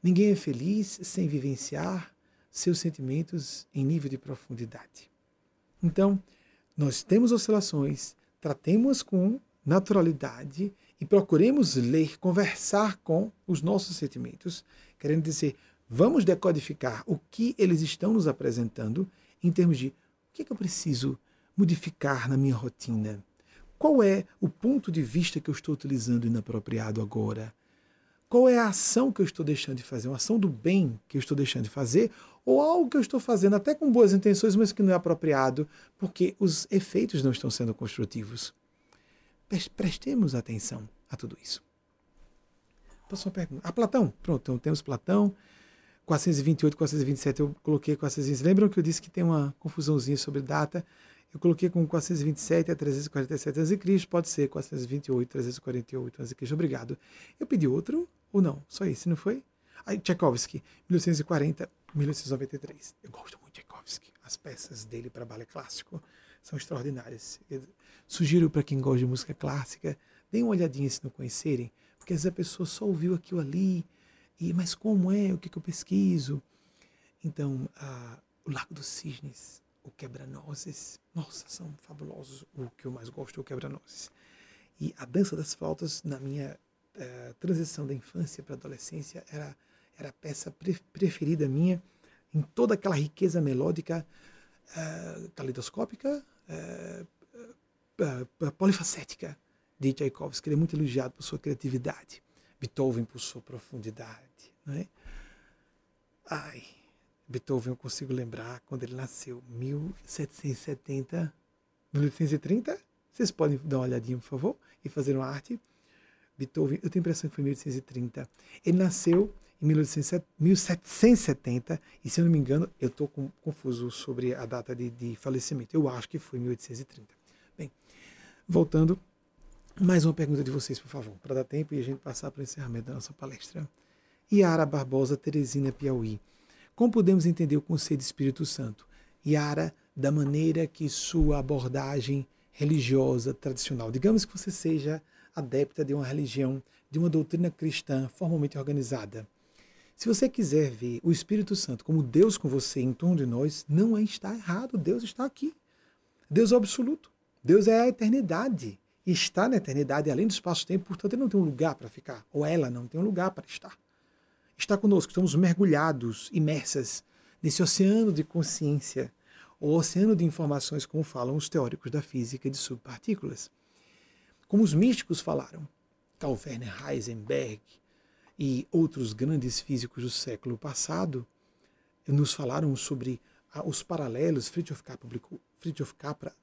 Ninguém é feliz sem vivenciar seus sentimentos em nível de profundidade. Então, nós temos oscilações, tratemos com naturalidade e procuremos ler, conversar com os nossos sentimentos, querendo dizer, vamos decodificar o que eles estão nos apresentando em termos de o que, é que eu preciso modificar na minha rotina? Qual é o ponto de vista que eu estou utilizando inapropriado agora? Qual é a ação que eu estou deixando de fazer? Uma ação do bem que eu estou deixando de fazer? Ou algo que eu estou fazendo até com boas intenções, mas que não é apropriado, porque os efeitos não estão sendo construtivos? Prestemos atenção a tudo isso. Próxima pergunta. Ah, Platão. Pronto, então temos Platão. 428, 427 eu coloquei 427. Lembram que eu disse que tem uma confusãozinha sobre data? Eu coloquei com 427 a 347 a.C., pode ser 428, 348 a.C. Obrigado. Eu pedi outro ou não? Só esse, não foi? Aí, Tchaikovsky, 1840, 1893. Eu gosto muito de Tchaikovsky. As peças dele para balé clássico são extraordinárias. Eu sugiro para quem gosta de música clássica, deem uma olhadinha se não conhecerem, porque às vezes a pessoa só ouviu aquilo ali e, mas como é? O que, que eu pesquiso? Então, o Lago dos Cisnes, o Quebra-Nozes, nossa, são fabulosos. O que eu mais gosto é o Quebra-Nozes. E a dança das flautas, na minha uh, transição da infância para a adolescência, era, era a peça pre preferida minha, em toda aquela riqueza melódica, uh, caleidoscópica, uh, polifacética de Tchaikovsky. Ele é muito elogiado por sua criatividade. Beethoven por sua profundidade. Né? Ai, Beethoven eu consigo lembrar quando ele nasceu, 1770, 1830. Vocês podem dar uma olhadinha, por favor, e fazer uma arte. Beethoven, eu tenho a impressão que foi 1830. Ele nasceu em 1770, e se eu não me engano, eu estou confuso sobre a data de, de falecimento. Eu acho que foi 1830. Bem, voltando, mais uma pergunta de vocês, por favor, para dar tempo e a gente passar para o encerramento da nossa palestra. Yara Barbosa, Teresina, Piauí. Como podemos entender o conceito de Espírito Santo? Yara, da maneira que sua abordagem religiosa tradicional, digamos que você seja adepta de uma religião, de uma doutrina cristã formalmente organizada. Se você quiser ver o Espírito Santo como Deus com você em torno de nós, não é está errado, Deus está aqui. Deus é absoluto. Deus é a eternidade. Está na eternidade, além do espaço-tempo, portanto, ele não tem um lugar para ficar, ou ela não tem um lugar para estar está conosco. Estamos mergulhados, imersas nesse oceano de consciência, ou oceano de informações, como falam os teóricos da física de subpartículas. Como os místicos falaram, Carl Werner Heisenberg e outros grandes físicos do século passado nos falaram sobre os paralelos. Fritjof Capra, publicou, Fritjof Capra,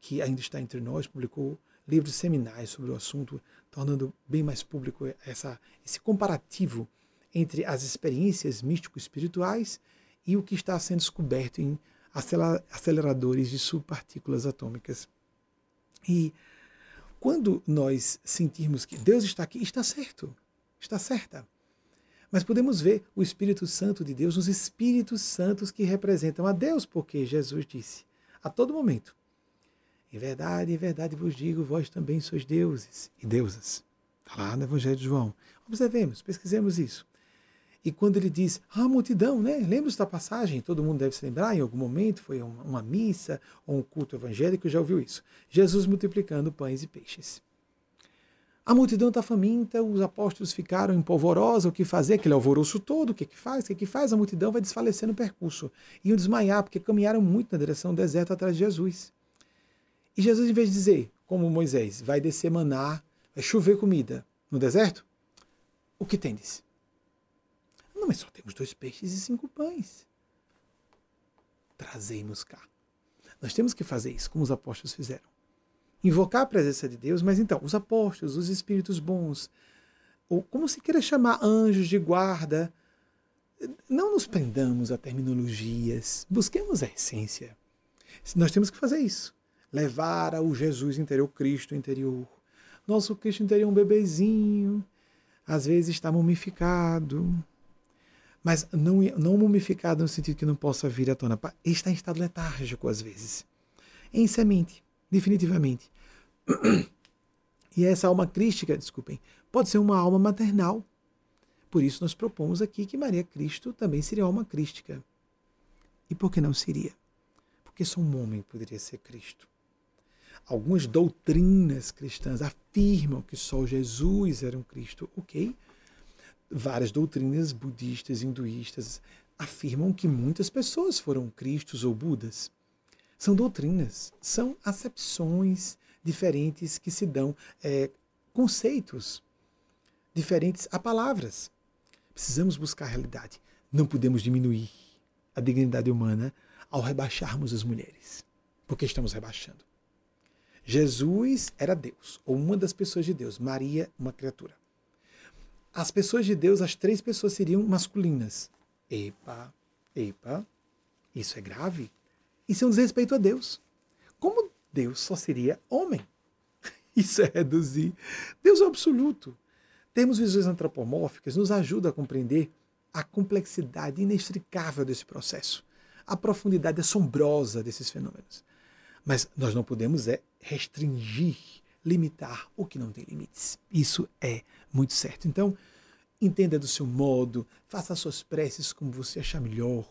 que ainda está entre nós, publicou livros seminais sobre o assunto, tornando bem mais público essa, esse comparativo entre as experiências místico-espirituais e o que está sendo descoberto em aceleradores de subpartículas atômicas. E quando nós sentirmos que Deus está aqui, está certo, está certa. Mas podemos ver o Espírito Santo de Deus nos Espíritos Santos que representam a Deus, porque Jesus disse a todo momento: Em verdade, em verdade vos digo, vós também sois deuses e deusas. Está lá no Evangelho de João. Observemos, pesquisemos isso. E quando ele diz, ah, multidão, né? Lembra-se da passagem? Todo mundo deve se lembrar, em algum momento, foi uma, uma missa ou um culto evangélico, já ouviu isso. Jesus multiplicando pães e peixes. A multidão está faminta, os apóstolos ficaram em polvorosa, o que fazer? Aquele alvoroço todo, o que, que faz? O que, que faz? A multidão vai desfalecer no percurso. Iam desmaiar, porque caminharam muito na direção do deserto atrás de Jesus. E Jesus, em vez de dizer, como Moisés, vai descer maná, vai chover comida no deserto, o que tendes? Não, mas só temos dois peixes e cinco pães. Trazemos cá. Nós temos que fazer isso, como os apóstolos fizeram. Invocar a presença de Deus, mas então, os apóstolos, os espíritos bons, ou como se queira chamar, anjos de guarda, não nos prendamos a terminologias, busquemos a essência. Nós temos que fazer isso. Levar ao Jesus interior, Cristo interior. Nosso Cristo interior é um bebezinho, às vezes está mumificado, mas não, não mumificado no sentido que não possa vir à tona. Está em estado letárgico às vezes. Em semente, definitivamente. E essa alma crística, desculpem, pode ser uma alma maternal. Por isso nós propomos aqui que Maria Cristo também seria alma crística. E por que não seria? Porque só um homem poderia ser Cristo. Algumas doutrinas cristãs afirmam que só Jesus era um Cristo, ok? Várias doutrinas budistas, hinduístas, afirmam que muitas pessoas foram Cristos ou Budas. São doutrinas, são acepções diferentes que se dão, é, conceitos diferentes a palavras. Precisamos buscar a realidade. Não podemos diminuir a dignidade humana ao rebaixarmos as mulheres, porque estamos rebaixando. Jesus era Deus, ou uma das pessoas de Deus, Maria, uma criatura as pessoas de Deus, as três pessoas seriam masculinas. Epa, epa, isso é grave. Isso é um desrespeito a Deus. Como Deus só seria homem? Isso é reduzir. Deus é absoluto. Termos visões antropomórficas nos ajuda a compreender a complexidade inextricável desse processo, a profundidade assombrosa desses fenômenos. Mas nós não podemos é restringir limitar o que não tem limites. Isso é muito certo. Então, entenda do seu modo, faça as suas preces como você achar melhor,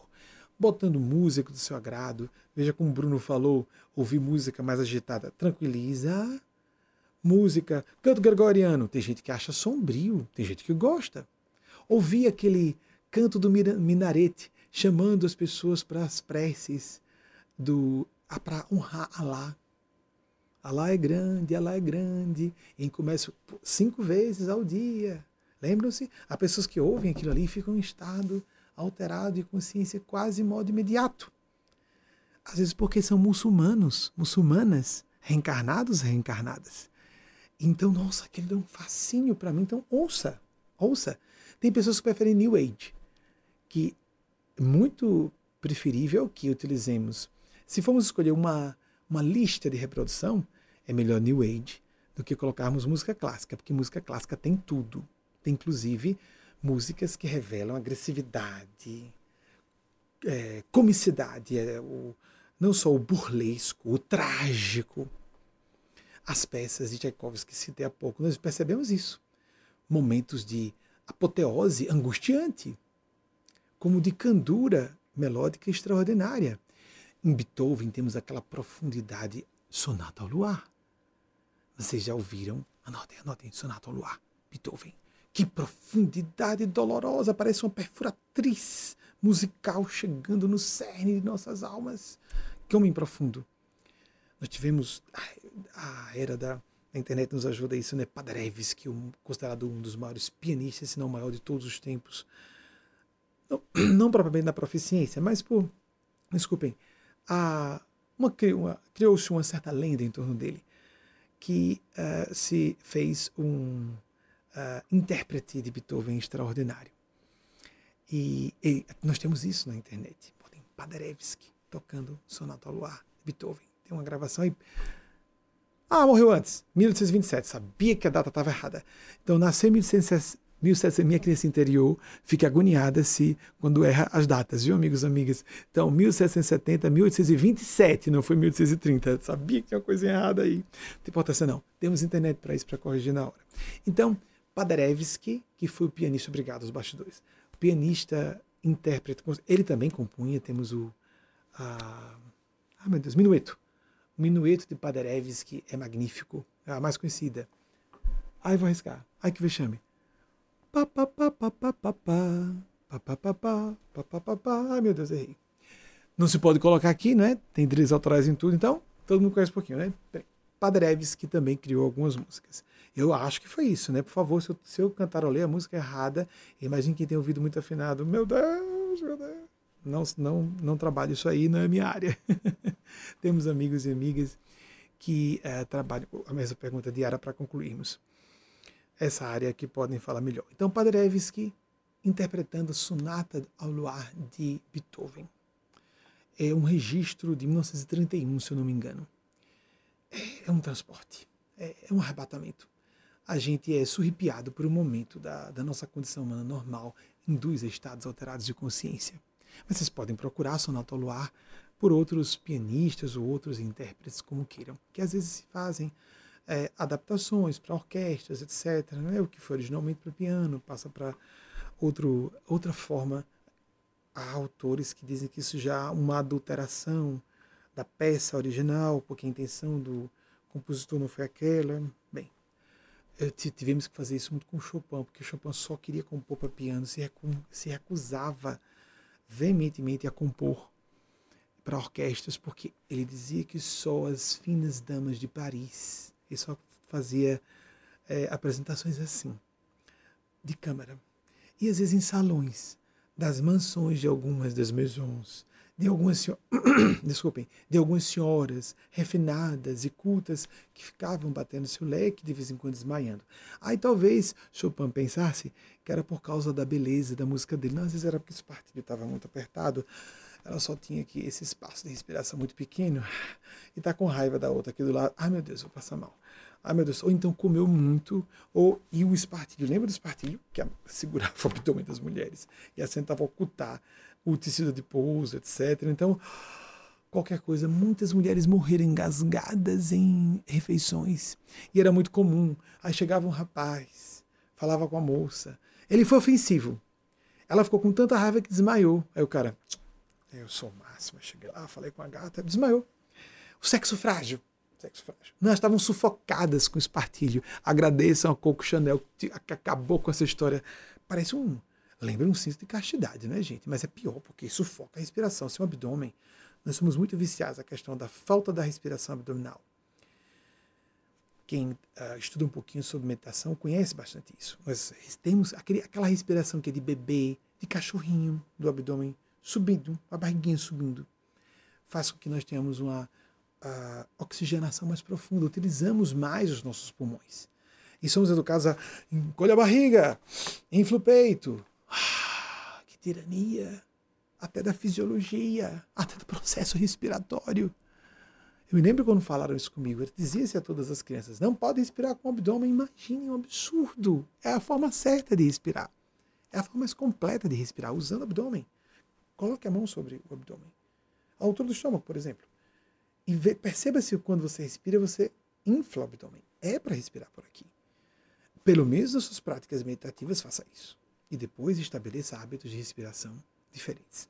botando música do seu agrado. Veja como o Bruno falou, ouvir música mais agitada tranquiliza. Música, canto gregoriano, tem gente que acha sombrio, tem gente que gosta. Ouvir aquele canto do minarete chamando as pessoas para as preces do para honrar Allah. Alá é grande, Alá é grande. E começa cinco vezes ao dia. Lembram-se? Há pessoas que ouvem aquilo ali e ficam em estado alterado de consciência quase em modo imediato. Às vezes porque são muçulmanos, muçulmanas, reencarnados, reencarnadas. Então, nossa, aquele é um fascínio para mim. Então, ouça, ouça. Tem pessoas que preferem New Age, que é muito preferível que utilizemos. Se formos escolher uma, uma lista de reprodução, é melhor New Age do que colocarmos música clássica, porque música clássica tem tudo. Tem inclusive músicas que revelam agressividade, é, comicidade, é, o, não só o burlesco, o trágico. As peças de Tchaikovsky que citei há pouco, nós percebemos isso. Momentos de apoteose angustiante, como de candura melódica extraordinária. Em Beethoven temos aquela profundidade sonata ao luar. Vocês já ouviram? Anotem, anotem, sonata ao luar, Beethoven. Que profundidade dolorosa, parece uma perfuratriz musical chegando no cerne de nossas almas. Que homem profundo. Nós tivemos a era da, a internet nos ajuda isso, né? Paderewski, um, considerado um dos maiores pianistas, se não o maior de todos os tempos. Não, não propriamente na proficiência, mas por, desculpem, a, uma, uma, criou-se uma certa lenda em torno dele, que uh, se fez um uh, intérprete de Beethoven extraordinário. E, e, nós temos isso na internet. Tem Paderewski tocando Sonata ao Luar, Beethoven. Tem uma gravação aí. Ah, morreu antes, 1827. Sabia que a data estava errada. Então, nasceu em 1700, minha criança interior fica agoniada se quando erra as datas, viu, amigos e amigas? Então, 1770, 1827, não foi 1830. Sabia que tinha uma coisa errada aí. Não tem importância, não. Temos internet para isso, para corrigir na hora. Então, Paderewski, que foi o pianista, obrigado, os bastidores. Pianista, intérprete, ele também compunha, temos o. A, ah, meu Deus, Minueto. O Minueto de Paderewski é magnífico, é a mais conhecida. Ai, vou arriscar. Ai, que vexame. Ai, meu Deus, errei. Não se pode colocar aqui, não é? Tem direitos autorais em tudo, então todo mundo conhece um pouquinho, né? Paderewski também criou algumas músicas. Eu acho que foi isso, né? Por favor, se eu, se eu cantarolei a música errada, imagine quem tem ouvido muito afinado. Meu Deus, meu Deus. Não, não, não trabalho isso aí, não é minha área. Temos amigos e amigas que uh, trabalham. A mesma pergunta diária para concluirmos. Essa área que podem falar melhor. Então, Paderewski interpretando Sonata ao Luar de Beethoven. É um registro de 1931, se eu não me engano é, é um transporte, é, é, um arrebatamento. A gente é surripiado por um momento da, da nossa condição humana normal, induz a estados alterados de consciência. Mas vocês podem procurar Sonata ao Luar por outros pianistas ou outros intérpretes, como queiram, que às vezes se fazem é, adaptações para orquestras, etc. Não é o que foi originalmente para piano, passa para outra forma. Há autores que dizem que isso já é uma adulteração da peça original, porque a intenção do compositor não foi aquela. Bem, tivemos que fazer isso muito com Chopin, porque Chopin só queria compor para piano, se, se recusava veementemente a compor para orquestras, porque ele dizia que só as finas damas de Paris, ele só fazia é, apresentações assim, de câmara. E às vezes em salões das mansões de algumas das maisons de algumas, desculpem, de algumas senhoras refinadas e cultas que ficavam batendo seu leque de vez em quando desmaiando. Aí talvez Chopin pensasse que era por causa da beleza da música dele. Não, às vezes era porque esse partido estava muito apertado. Ela só tinha aqui esse espaço de respiração muito pequeno e está com raiva da outra aqui do lado. Ai meu Deus, vou passar mal. Ai meu Deus, ou então comeu muito, ou e o espartilho, lembra do espartilho? Que segurava o abdômen das mulheres e a tentava ocultar o tecido de pouso, etc. Então, qualquer coisa, muitas mulheres morreram engasgadas em refeições. E era muito comum. Aí chegava um rapaz, falava com a moça. Ele foi ofensivo. Ela ficou com tanta raiva que desmaiou. Aí o cara, eu sou o máximo. Cheguei lá, falei com a gata, desmaiou. O sexo frágil. Sexo frágil. Nós estavam sufocadas com espartilho. Agradeçam a Coco Chanel que acabou com essa história. Parece um Lembra um cinto de castidade, né, gente? Mas é pior, porque sufoca a respiração, seu abdômen. Nós somos muito viciados à questão da falta da respiração abdominal. quem uh, estuda um pouquinho sobre meditação conhece bastante isso. Nós temos aquele, aquela respiração que é de bebê, de cachorrinho, do abdômen subindo, a barriguinha subindo. Faz com que nós tenhamos uma uh, oxigenação mais profunda, utilizamos mais os nossos pulmões. E somos educados a encolha a barriga, infla o peito. Ah, que tirania! Até da fisiologia, até do processo respiratório. Eu me lembro quando falaram isso comigo, dizia-se a todas as crianças, não pode respirar com o abdômen, imagine um absurdo. É a forma certa de respirar. É a forma mais completa de respirar, usando o abdômen. Coloque a mão sobre o abdômen. A altura do estômago, por exemplo. E perceba se quando você respira, você infla o abdômen. É para respirar por aqui. Pelo menos nas suas práticas meditativas, faça isso. E depois estabeleça hábitos de respiração diferentes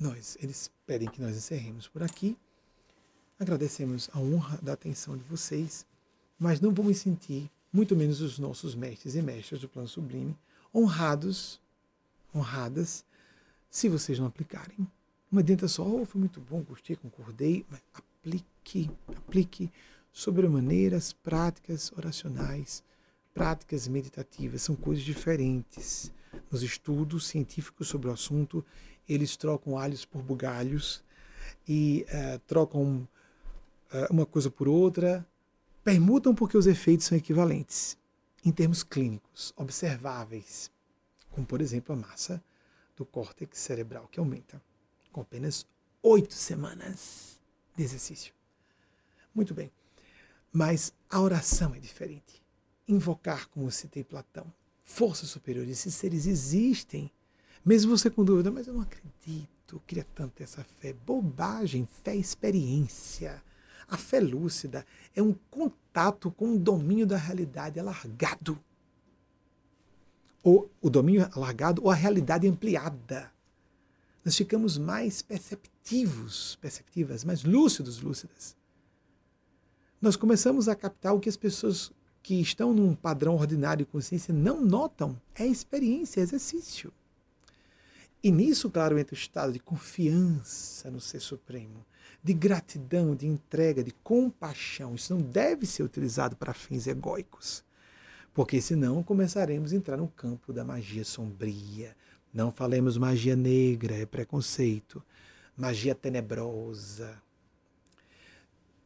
nós, eles pedem que nós encerremos por aqui. Agradecemos a honra da atenção de vocês, mas não vamos sentir, muito menos os nossos mestres e mestras do plano sublime, honrados, honradas, se vocês não aplicarem. Não adianta só, oh, foi muito bom, gostei, concordei, mas aplique, aplique sobre maneiras práticas oracionais, práticas meditativas, são coisas diferentes. Nos estudos científicos sobre o assunto, eles trocam alhos por bugalhos e uh, trocam uh, uma coisa por outra, permutam porque os efeitos são equivalentes. Em termos clínicos, observáveis, como por exemplo a massa do córtex cerebral que aumenta com apenas oito semanas de exercício. Muito bem, mas a oração é diferente. Invocar, como citei Platão, forças superiores, esses seres existem mesmo você com dúvida, mas eu não acredito, eu queria tanto essa fé. Bobagem, fé é experiência. A fé lúcida é um contato com o domínio da realidade alargado. Ou o domínio alargado ou a realidade ampliada. Nós ficamos mais perceptivos, perceptivas, mais lúcidos, lúcidas. Nós começamos a captar o que as pessoas que estão num padrão ordinário de consciência não notam. É experiência, é exercício. E nisso, claro, entra o estado de confiança no Ser Supremo, de gratidão, de entrega, de compaixão. Isso não deve ser utilizado para fins egóicos, porque senão começaremos a entrar no campo da magia sombria. Não falemos magia negra, é preconceito. Magia tenebrosa.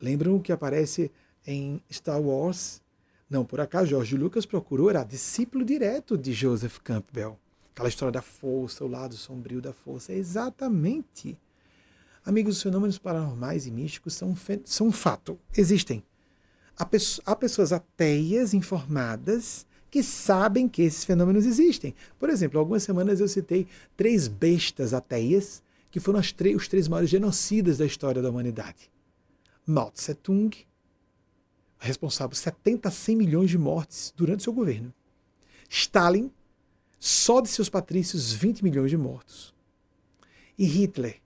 Lembram o que aparece em Star Wars? Não, por acaso, George Lucas procurou, era discípulo direto de Joseph Campbell Aquela história da força, o lado sombrio da força. É exatamente. Amigos, os fenômenos paranormais e místicos são, são um fato. Existem. Há, há pessoas ateias informadas que sabem que esses fenômenos existem. Por exemplo, algumas semanas eu citei três bestas ateias que foram os três maiores genocidas da história da humanidade. Mao Tse Tung, responsável por 70 a 100 milhões de mortes durante seu governo. Stalin, só de seus patrícios 20 milhões de mortos. E Hitler,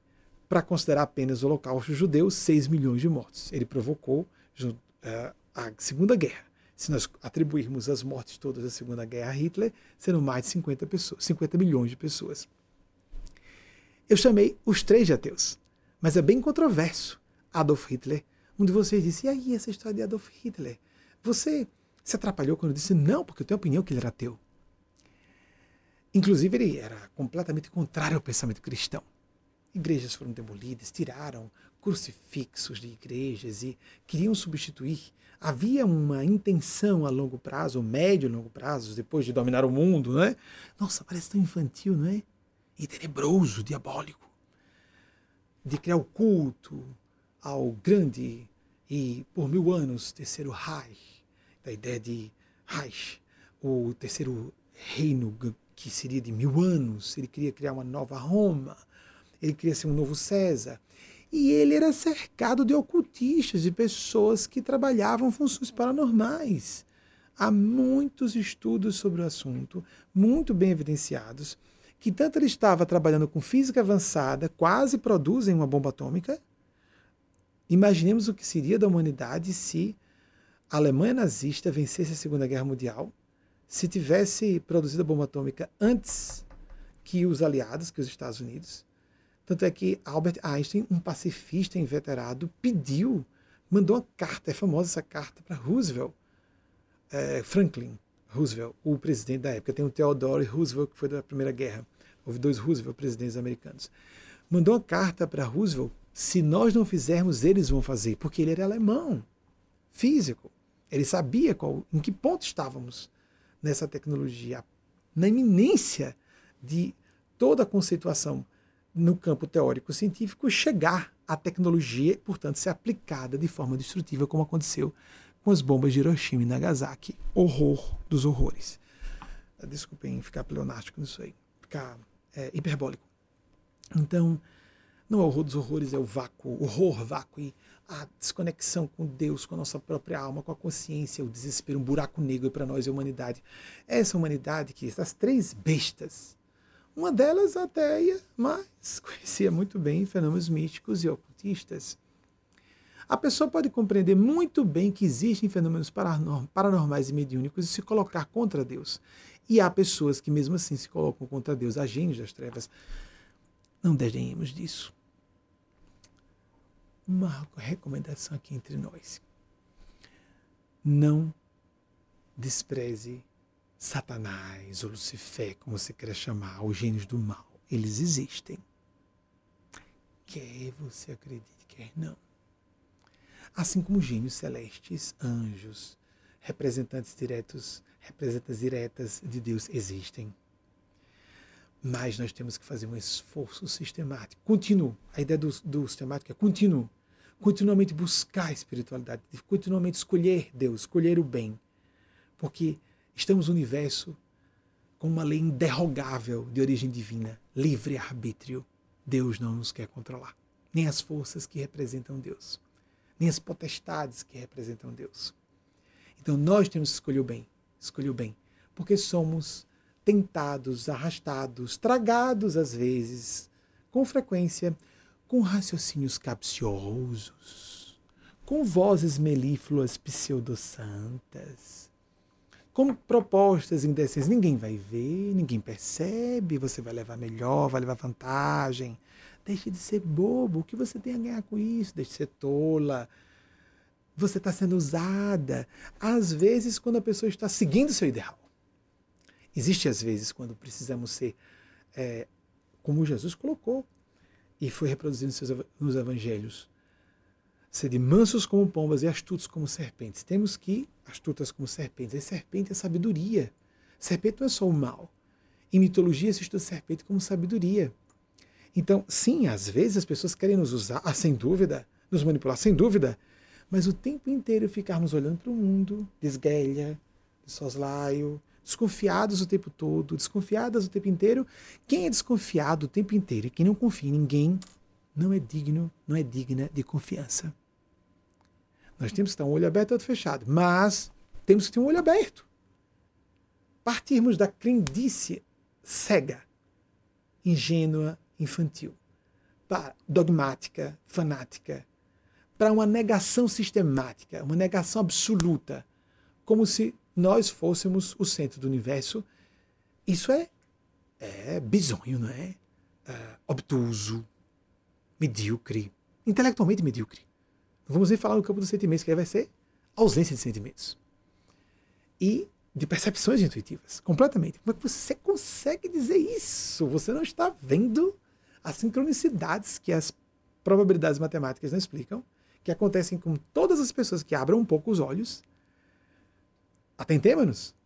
para considerar apenas o holocausto judeu, 6 milhões de mortos. Ele provocou uh, a Segunda Guerra. Se nós atribuirmos as mortes todas da Segunda Guerra a Hitler, serão mais de 50, pessoas, 50 milhões de pessoas. Eu chamei os três de ateus, mas é bem controverso. Adolf Hitler, um de vocês disse, e aí essa história de Adolf Hitler? Você se atrapalhou quando disse, não, porque eu tenho a opinião que ele era ateu. Inclusive, ele era completamente contrário ao pensamento cristão. Igrejas foram demolidas, tiraram crucifixos de igrejas e queriam substituir. Havia uma intenção a longo prazo, médio e longo prazo, depois de dominar o mundo, não é? Nossa, parece tão infantil, não é? E tenebroso, diabólico. De criar o culto ao grande e, por mil anos, terceiro Reich, da ideia de Reich, o terceiro reino que seria de mil anos, ele queria criar uma nova Roma, ele queria ser um novo César. E ele era cercado de ocultistas, de pessoas que trabalhavam funções paranormais. Há muitos estudos sobre o assunto, muito bem evidenciados, que tanto ele estava trabalhando com física avançada, quase produzem uma bomba atômica. Imaginemos o que seria da humanidade se a Alemanha nazista vencesse a Segunda Guerra Mundial se tivesse produzido a bomba atômica antes que os aliados, que os Estados Unidos. Tanto é que Albert Einstein, um pacifista inveterado, pediu mandou uma carta, é famosa essa carta, para Roosevelt, é, Franklin Roosevelt, o presidente da época. Tem o Theodore Roosevelt, que foi da Primeira Guerra. Houve dois Roosevelt, presidentes americanos. Mandou uma carta para Roosevelt: se nós não fizermos, eles vão fazer, porque ele era alemão, físico. Ele sabia qual, em que ponto estávamos nessa tecnologia, na iminência de toda a conceituação no campo teórico científico chegar à tecnologia portanto, ser aplicada de forma destrutiva, como aconteceu com as bombas de Hiroshima e Nagasaki. Horror dos horrores. Desculpem ficar pleonástico nisso aí, ficar é, hiperbólico. Então, não é o horror dos horrores, é o vácuo, horror, vácuo e a desconexão com Deus, com a nossa própria alma, com a consciência, o desespero, um buraco negro para nós, a humanidade. Essa humanidade que essas três bestas, uma delas ateia, mas conhecia muito bem fenômenos místicos e ocultistas. A pessoa pode compreender muito bem que existem fenômenos paranormais e mediúnicos e se colocar contra Deus. E há pessoas que mesmo assim se colocam contra Deus, agentes das trevas. Não desdenhemos disso uma recomendação aqui entre nós. Não despreze Satanás ou Lucifer, como você quer chamar, os gênios do mal. Eles existem. Quer você acredite, quer não. Assim como gênios celestes, anjos, representantes diretos, representantes diretas de Deus existem. Mas nós temos que fazer um esforço sistemático. Continuo. A ideia do, do sistemático é continuo continuamente buscar a espiritualidade, continuamente escolher Deus, escolher o bem. Porque estamos no universo com uma lei inderrogável de origem divina, livre-arbítrio. Deus não nos quer controlar, nem as forças que representam Deus, nem as potestades que representam Deus. Então nós temos que escolher o bem, escolher o bem, porque somos tentados, arrastados, tragados às vezes, com frequência, com raciocínios capciosos, com vozes melífluas pseudo-santas, com propostas indecentes. Ninguém vai ver, ninguém percebe, você vai levar melhor, vai levar vantagem. Deixe de ser bobo, o que você tem a ganhar com isso? Deixe de ser tola. Você está sendo usada. Às vezes, quando a pessoa está seguindo seu ideal. Existe, às vezes, quando precisamos ser, é, como Jesus colocou, e foi reproduzido nos evangelhos. Sede mansos como pombas e astutos como serpentes. Temos que, astutas como serpentes, e serpente é sabedoria. Serpente não é só o mal. Em mitologia se estuda serpente como sabedoria. Então, sim, às vezes as pessoas querem nos usar, ah, sem dúvida, nos manipular, sem dúvida, mas o tempo inteiro ficarmos olhando para o mundo, desguelha, de soslaio, desconfiados o tempo todo, desconfiadas o tempo inteiro. Quem é desconfiado o tempo inteiro e quem não confia em ninguém não é digno, não é digna de confiança. Nós temos que ter um olho aberto e outro fechado, mas temos que ter um olho aberto. Partirmos da crendice cega, ingênua, infantil, para dogmática, fanática, para uma negação sistemática, uma negação absoluta, como se nós fôssemos o centro do universo, isso é, é bizonho, não é? é obtuso, medíocre, intelectualmente medíocre. Vamos nem falar no campo dos sentimentos, que aí vai ser ausência de sentimentos. E de percepções intuitivas, completamente. Como é que você consegue dizer isso? Você não está vendo as sincronicidades que as probabilidades matemáticas não explicam, que acontecem com todas as pessoas que abram um pouco os olhos Atentemos-nos.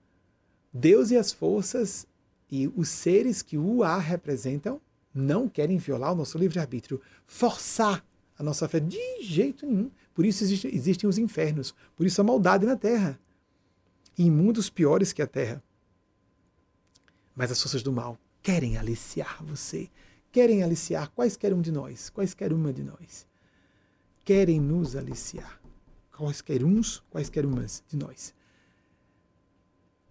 Deus e as forças e os seres que o A representam não querem violar o nosso livre-arbítrio, forçar a nossa fé de jeito nenhum. Por isso existe, existem os infernos, por isso a maldade na terra. E em mundos piores que a terra. Mas as forças do mal querem aliciar você, querem aliciar quaisquer um de nós, quaisquer uma de nós. Querem nos aliciar, quaisquer uns, quaisquer umas de nós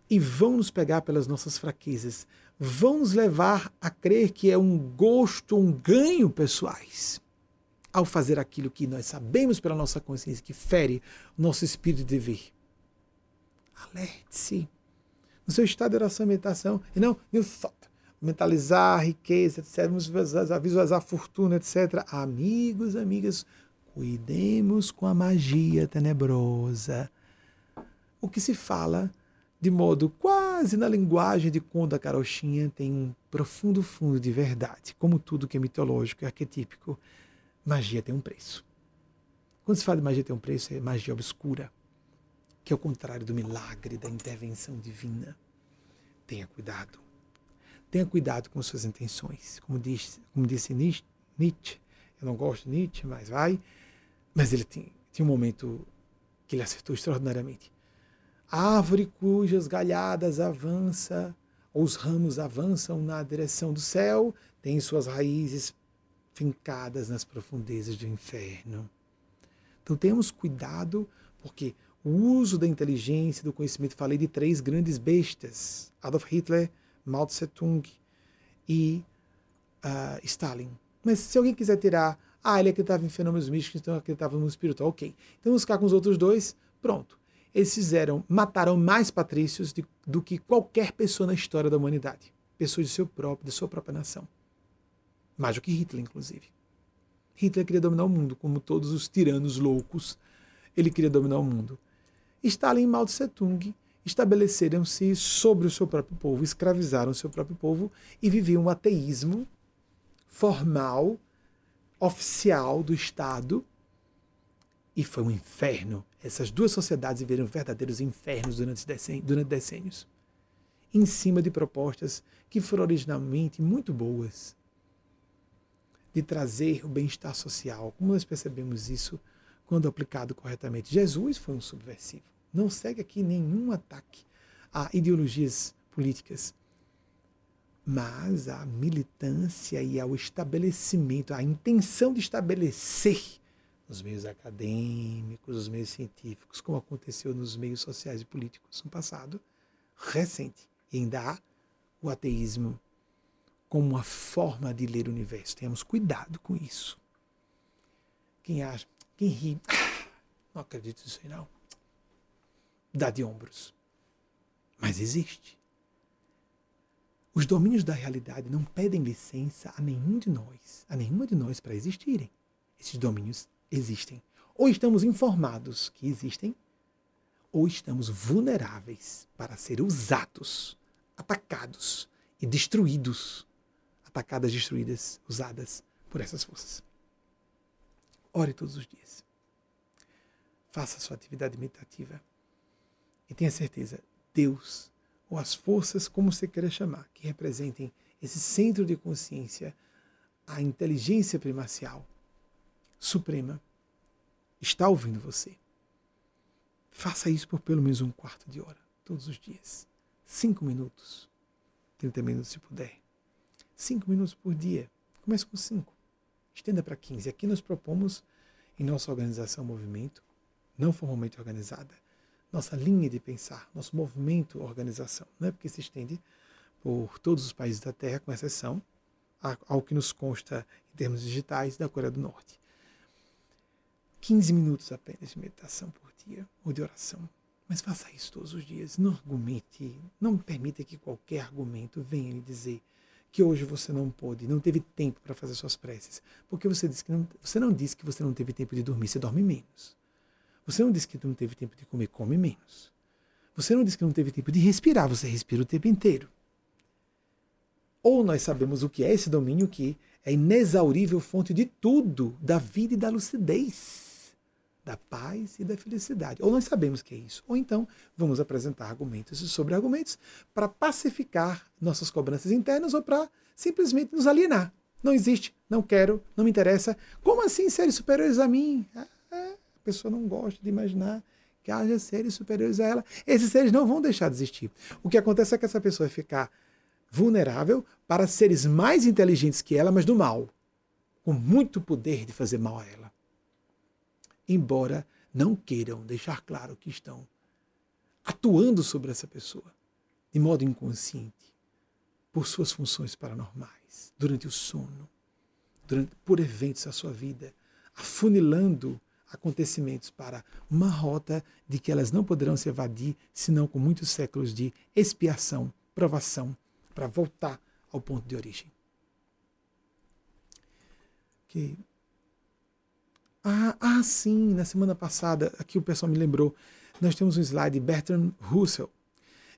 e vão nos pegar pelas nossas fraquezas, vão nos levar a crer que é um gosto, um ganho pessoais ao fazer aquilo que nós sabemos pela nossa consciência que fere o nosso espírito de dever. Alerte-se no seu estado de oração e meditação, e não new thought, mentalizar a riqueza, etc., visualizar a fortuna, etc. Amigos, amigas, cuidemos com a magia tenebrosa. O que se fala de modo quase na linguagem de Conda Carochinha tem um profundo fundo de verdade. Como tudo que é mitológico e arquetípico, magia tem um preço. Quando se fala de magia tem um preço, é magia obscura, que é o contrário do milagre, da intervenção divina. Tenha cuidado. Tenha cuidado com suas intenções. Como disse, como disse Nietzsche, eu não gosto de Nietzsche, mas vai. Mas ele tinha, tinha um momento que ele acertou extraordinariamente. Árvore cujas galhadas avança, ou os ramos avançam na direção do céu, tem suas raízes fincadas nas profundezas do inferno. Então temos cuidado, porque o uso da inteligência, do conhecimento, falei de três grandes bestas: Adolf Hitler, Mao Tse Tung e uh, Stalin. Mas se alguém quiser tirar, ah, ele acreditava em fenômenos místicos, então acreditava no espiritual, ok. Então vamos ficar com os outros dois, pronto. Eles fizeram, mataram mais patrícios de, do que qualquer pessoa na história da humanidade. Pessoas de seu próprio, de sua própria nação. Mais do que Hitler, inclusive. Hitler queria dominar o mundo, como todos os tiranos loucos. Ele queria dominar o mundo. Stalin e Mao Tse Tung estabeleceram-se sobre o seu próprio povo, escravizaram o seu próprio povo e viviam um ateísmo formal, oficial do Estado. E foi um inferno. Essas duas sociedades viveram verdadeiros infernos durante decênios, em cima de propostas que foram originalmente muito boas, de trazer o bem-estar social. Como nós percebemos isso quando aplicado corretamente? Jesus foi um subversivo. Não segue aqui nenhum ataque a ideologias políticas, mas a militância e ao estabelecimento, a intenção de estabelecer nos meios acadêmicos, nos meios científicos, como aconteceu nos meios sociais e políticos no passado recente. E ainda há o ateísmo como uma forma de ler o universo. Tenhamos cuidado com isso. Quem acha, quem ri, não acredito nisso não dá de ombros. Mas existe. Os domínios da realidade não pedem licença a nenhum de nós, a nenhuma de nós para existirem. Esses domínios existem. Ou estamos informados que existem, ou estamos vulneráveis para ser usados, atacados e destruídos. Atacadas, destruídas, usadas por essas forças. Ore todos os dias. Faça sua atividade meditativa e tenha certeza, Deus, ou as forças, como você queira chamar, que representem esse centro de consciência, a inteligência primacial, suprema, está ouvindo você. Faça isso por pelo menos um quarto de hora, todos os dias. Cinco minutos. trinta minutos se puder. Cinco minutos por dia. Comece com cinco. Estenda para 15. Aqui nós propomos, em nossa organização Movimento, não formalmente organizada, nossa linha de pensar, nosso movimento organização, né? porque se estende por todos os países da Terra, com exceção ao que nos consta em termos digitais da Coreia do Norte. 15 minutos apenas de meditação por dia ou de oração. Mas faça isso todos os dias. Não argumente, não permita que qualquer argumento venha lhe dizer que hoje você não pôde, não teve tempo para fazer suas preces. Porque você disse que não, você não disse que você não teve tempo de dormir, você dorme menos. Você não disse que não teve tempo de comer, come menos. Você não disse que não teve tempo de respirar, você respira o tempo inteiro. Ou nós sabemos o que é esse domínio que é inexaurível fonte de tudo, da vida e da lucidez, da paz e da felicidade. Ou nós sabemos que é isso. Ou então vamos apresentar argumentos sobre argumentos para pacificar nossas cobranças internas ou para simplesmente nos alienar. Não existe, não quero, não me interessa. Como assim seres superiores a mim? A pessoa não gosta de imaginar que haja seres superiores a ela. Esses seres não vão deixar de existir. O que acontece é que essa pessoa vai ficar vulnerável para seres mais inteligentes que ela, mas do mal, com muito poder de fazer mal a ela. Embora não queiram deixar claro que estão atuando sobre essa pessoa de modo inconsciente, por suas funções paranormais, durante o sono, durante, por eventos da sua vida, afunilando acontecimentos para uma rota de que elas não poderão se evadir, senão com muitos séculos de expiação, provação, para voltar ao ponto de origem. Que Ah, ah, sim, na semana passada, aqui o pessoal me lembrou, nós temos um slide Bertrand Russell.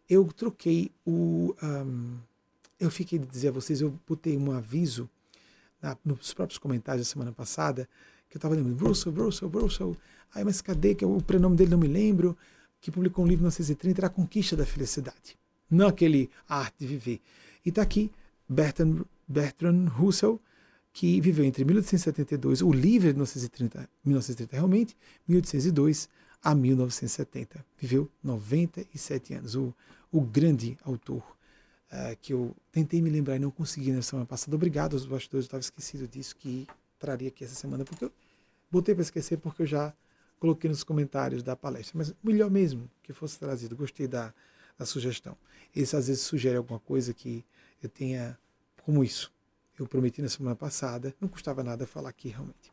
Eu troquei o. Um, eu fiquei de dizer a vocês, eu botei um aviso na, nos próprios comentários da semana passada, que eu estava lembrando, Russell, Russell, Russell. Ai, mas cadê? Que o prenome dele não me lembro. Que publicou um livro em 1930, era A Conquista da Felicidade. Não aquele A Arte de Viver. E está aqui, Bertrand, Bertrand Russell, que viveu entre 1872, o livro de 1930, 1930 realmente, 1802 a 1970. Viveu 97 anos. O, o grande autor uh, que eu tentei me lembrar e não consegui na semana passada. Obrigado aos bastidores, eu estava esquecido disso, que traria aqui essa semana, porque eu botei para esquecer porque eu já coloquei nos comentários da palestra. Mas melhor mesmo que fosse trazido. Gostei da, da sugestão. Esse às vezes sugere alguma coisa que eu tenha como isso eu prometi na semana passada, não custava nada falar aqui realmente.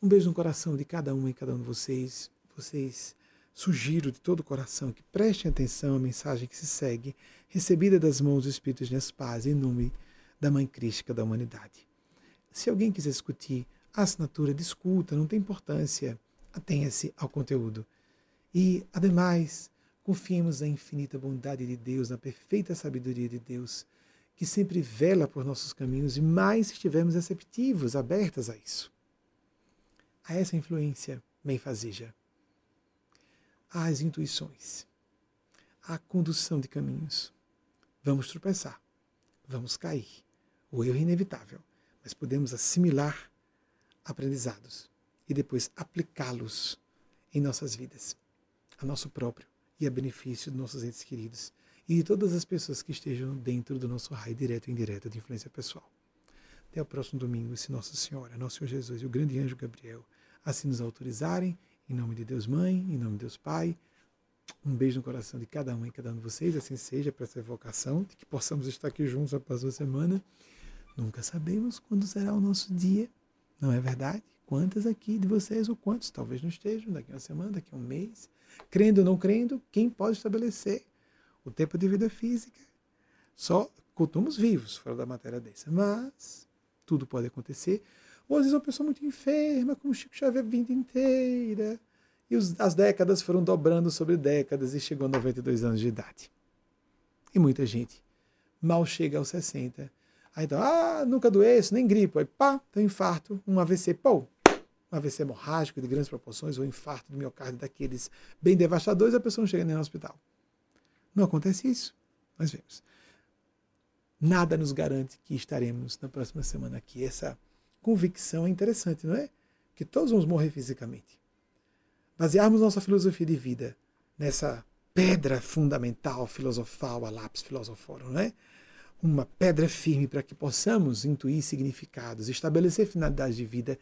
Um beijo no coração de cada um e cada um de vocês. Vocês sugiro de todo o coração que prestem atenção à mensagem que se segue, recebida das mãos do Espírito de Paz, em nome da Mãe Crística da humanidade. Se alguém quiser discutir a assinatura, discuta, não tem importância, atenha-se ao conteúdo. E, ademais, confiemos na infinita bondade de Deus, na perfeita sabedoria de Deus que sempre vela por nossos caminhos e mais estivermos receptivos, abertas a isso. A essa influência benfazeja, às intuições, à condução de caminhos. Vamos tropeçar, vamos cair. O erro é inevitável, mas podemos assimilar aprendizados e depois aplicá-los em nossas vidas, a nosso próprio e a benefício de nossos entes queridos e de todas as pessoas que estejam dentro do nosso raio direto e indireto de influência pessoal. Até o próximo domingo, se Nossa Senhora, Nosso Senhor Jesus e o grande anjo Gabriel assim nos autorizarem, em nome de Deus Mãe, em nome de Deus Pai. Um beijo no coração de cada um e cada um de vocês, assim seja para essa evocação, de que possamos estar aqui juntos após a semana. Nunca sabemos quando será o nosso dia, não é verdade? Quantas aqui de vocês, ou quantos talvez não estejam, daqui a uma semana, daqui a um mês, crendo ou não crendo, quem pode estabelecer o tempo de vida física. Só contamos vivos fora da matéria densa. Mas tudo pode acontecer. Ou às vezes uma pessoa muito enferma, como Chico Xavier a vida inteira. E os, as décadas foram dobrando sobre décadas e chegou a 92 anos de idade. E muita gente mal chega aos 60. Aí então, ah, nunca doenço, nem gripe. Aí pá, tem um infarto, um AVC, pô, um AVC hemorrágico de grandes proporções, ou um infarto de miocárdio daqueles bem devastadores, a pessoa não chega nem no hospital. Não acontece isso. Nós vemos. Nada nos garante que estaremos na próxima semana aqui. Essa convicção é interessante, não é? Que todos vamos morrer fisicamente. Basearmos nossa filosofia de vida nessa pedra fundamental filosofal, a lápis filosoforum, não é? Uma pedra firme para que possamos intuir significados, estabelecer finalidades de vida,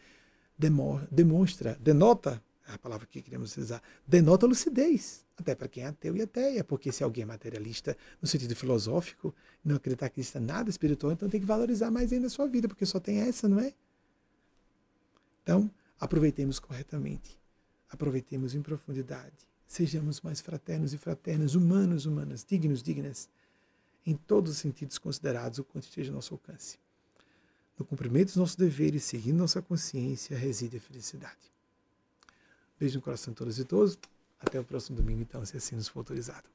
demonstra, denota a palavra que queremos usar, denota lucidez, até para quem é ateu e ateia, porque se alguém é materialista no sentido filosófico, não acreditar que exista nada espiritual, então tem que valorizar mais ainda a sua vida, porque só tem essa, não é? Então, aproveitemos corretamente, aproveitemos em profundidade, sejamos mais fraternos e fraternas, humanos, humanas, dignos, dignas, em todos os sentidos considerados, o quanto esteja ao nosso alcance. No cumprimento dos nossos deveres, seguindo nossa consciência, reside a felicidade. Beijo no coração de todos e todos. Até o próximo domingo, então, se assim nos for autorizado.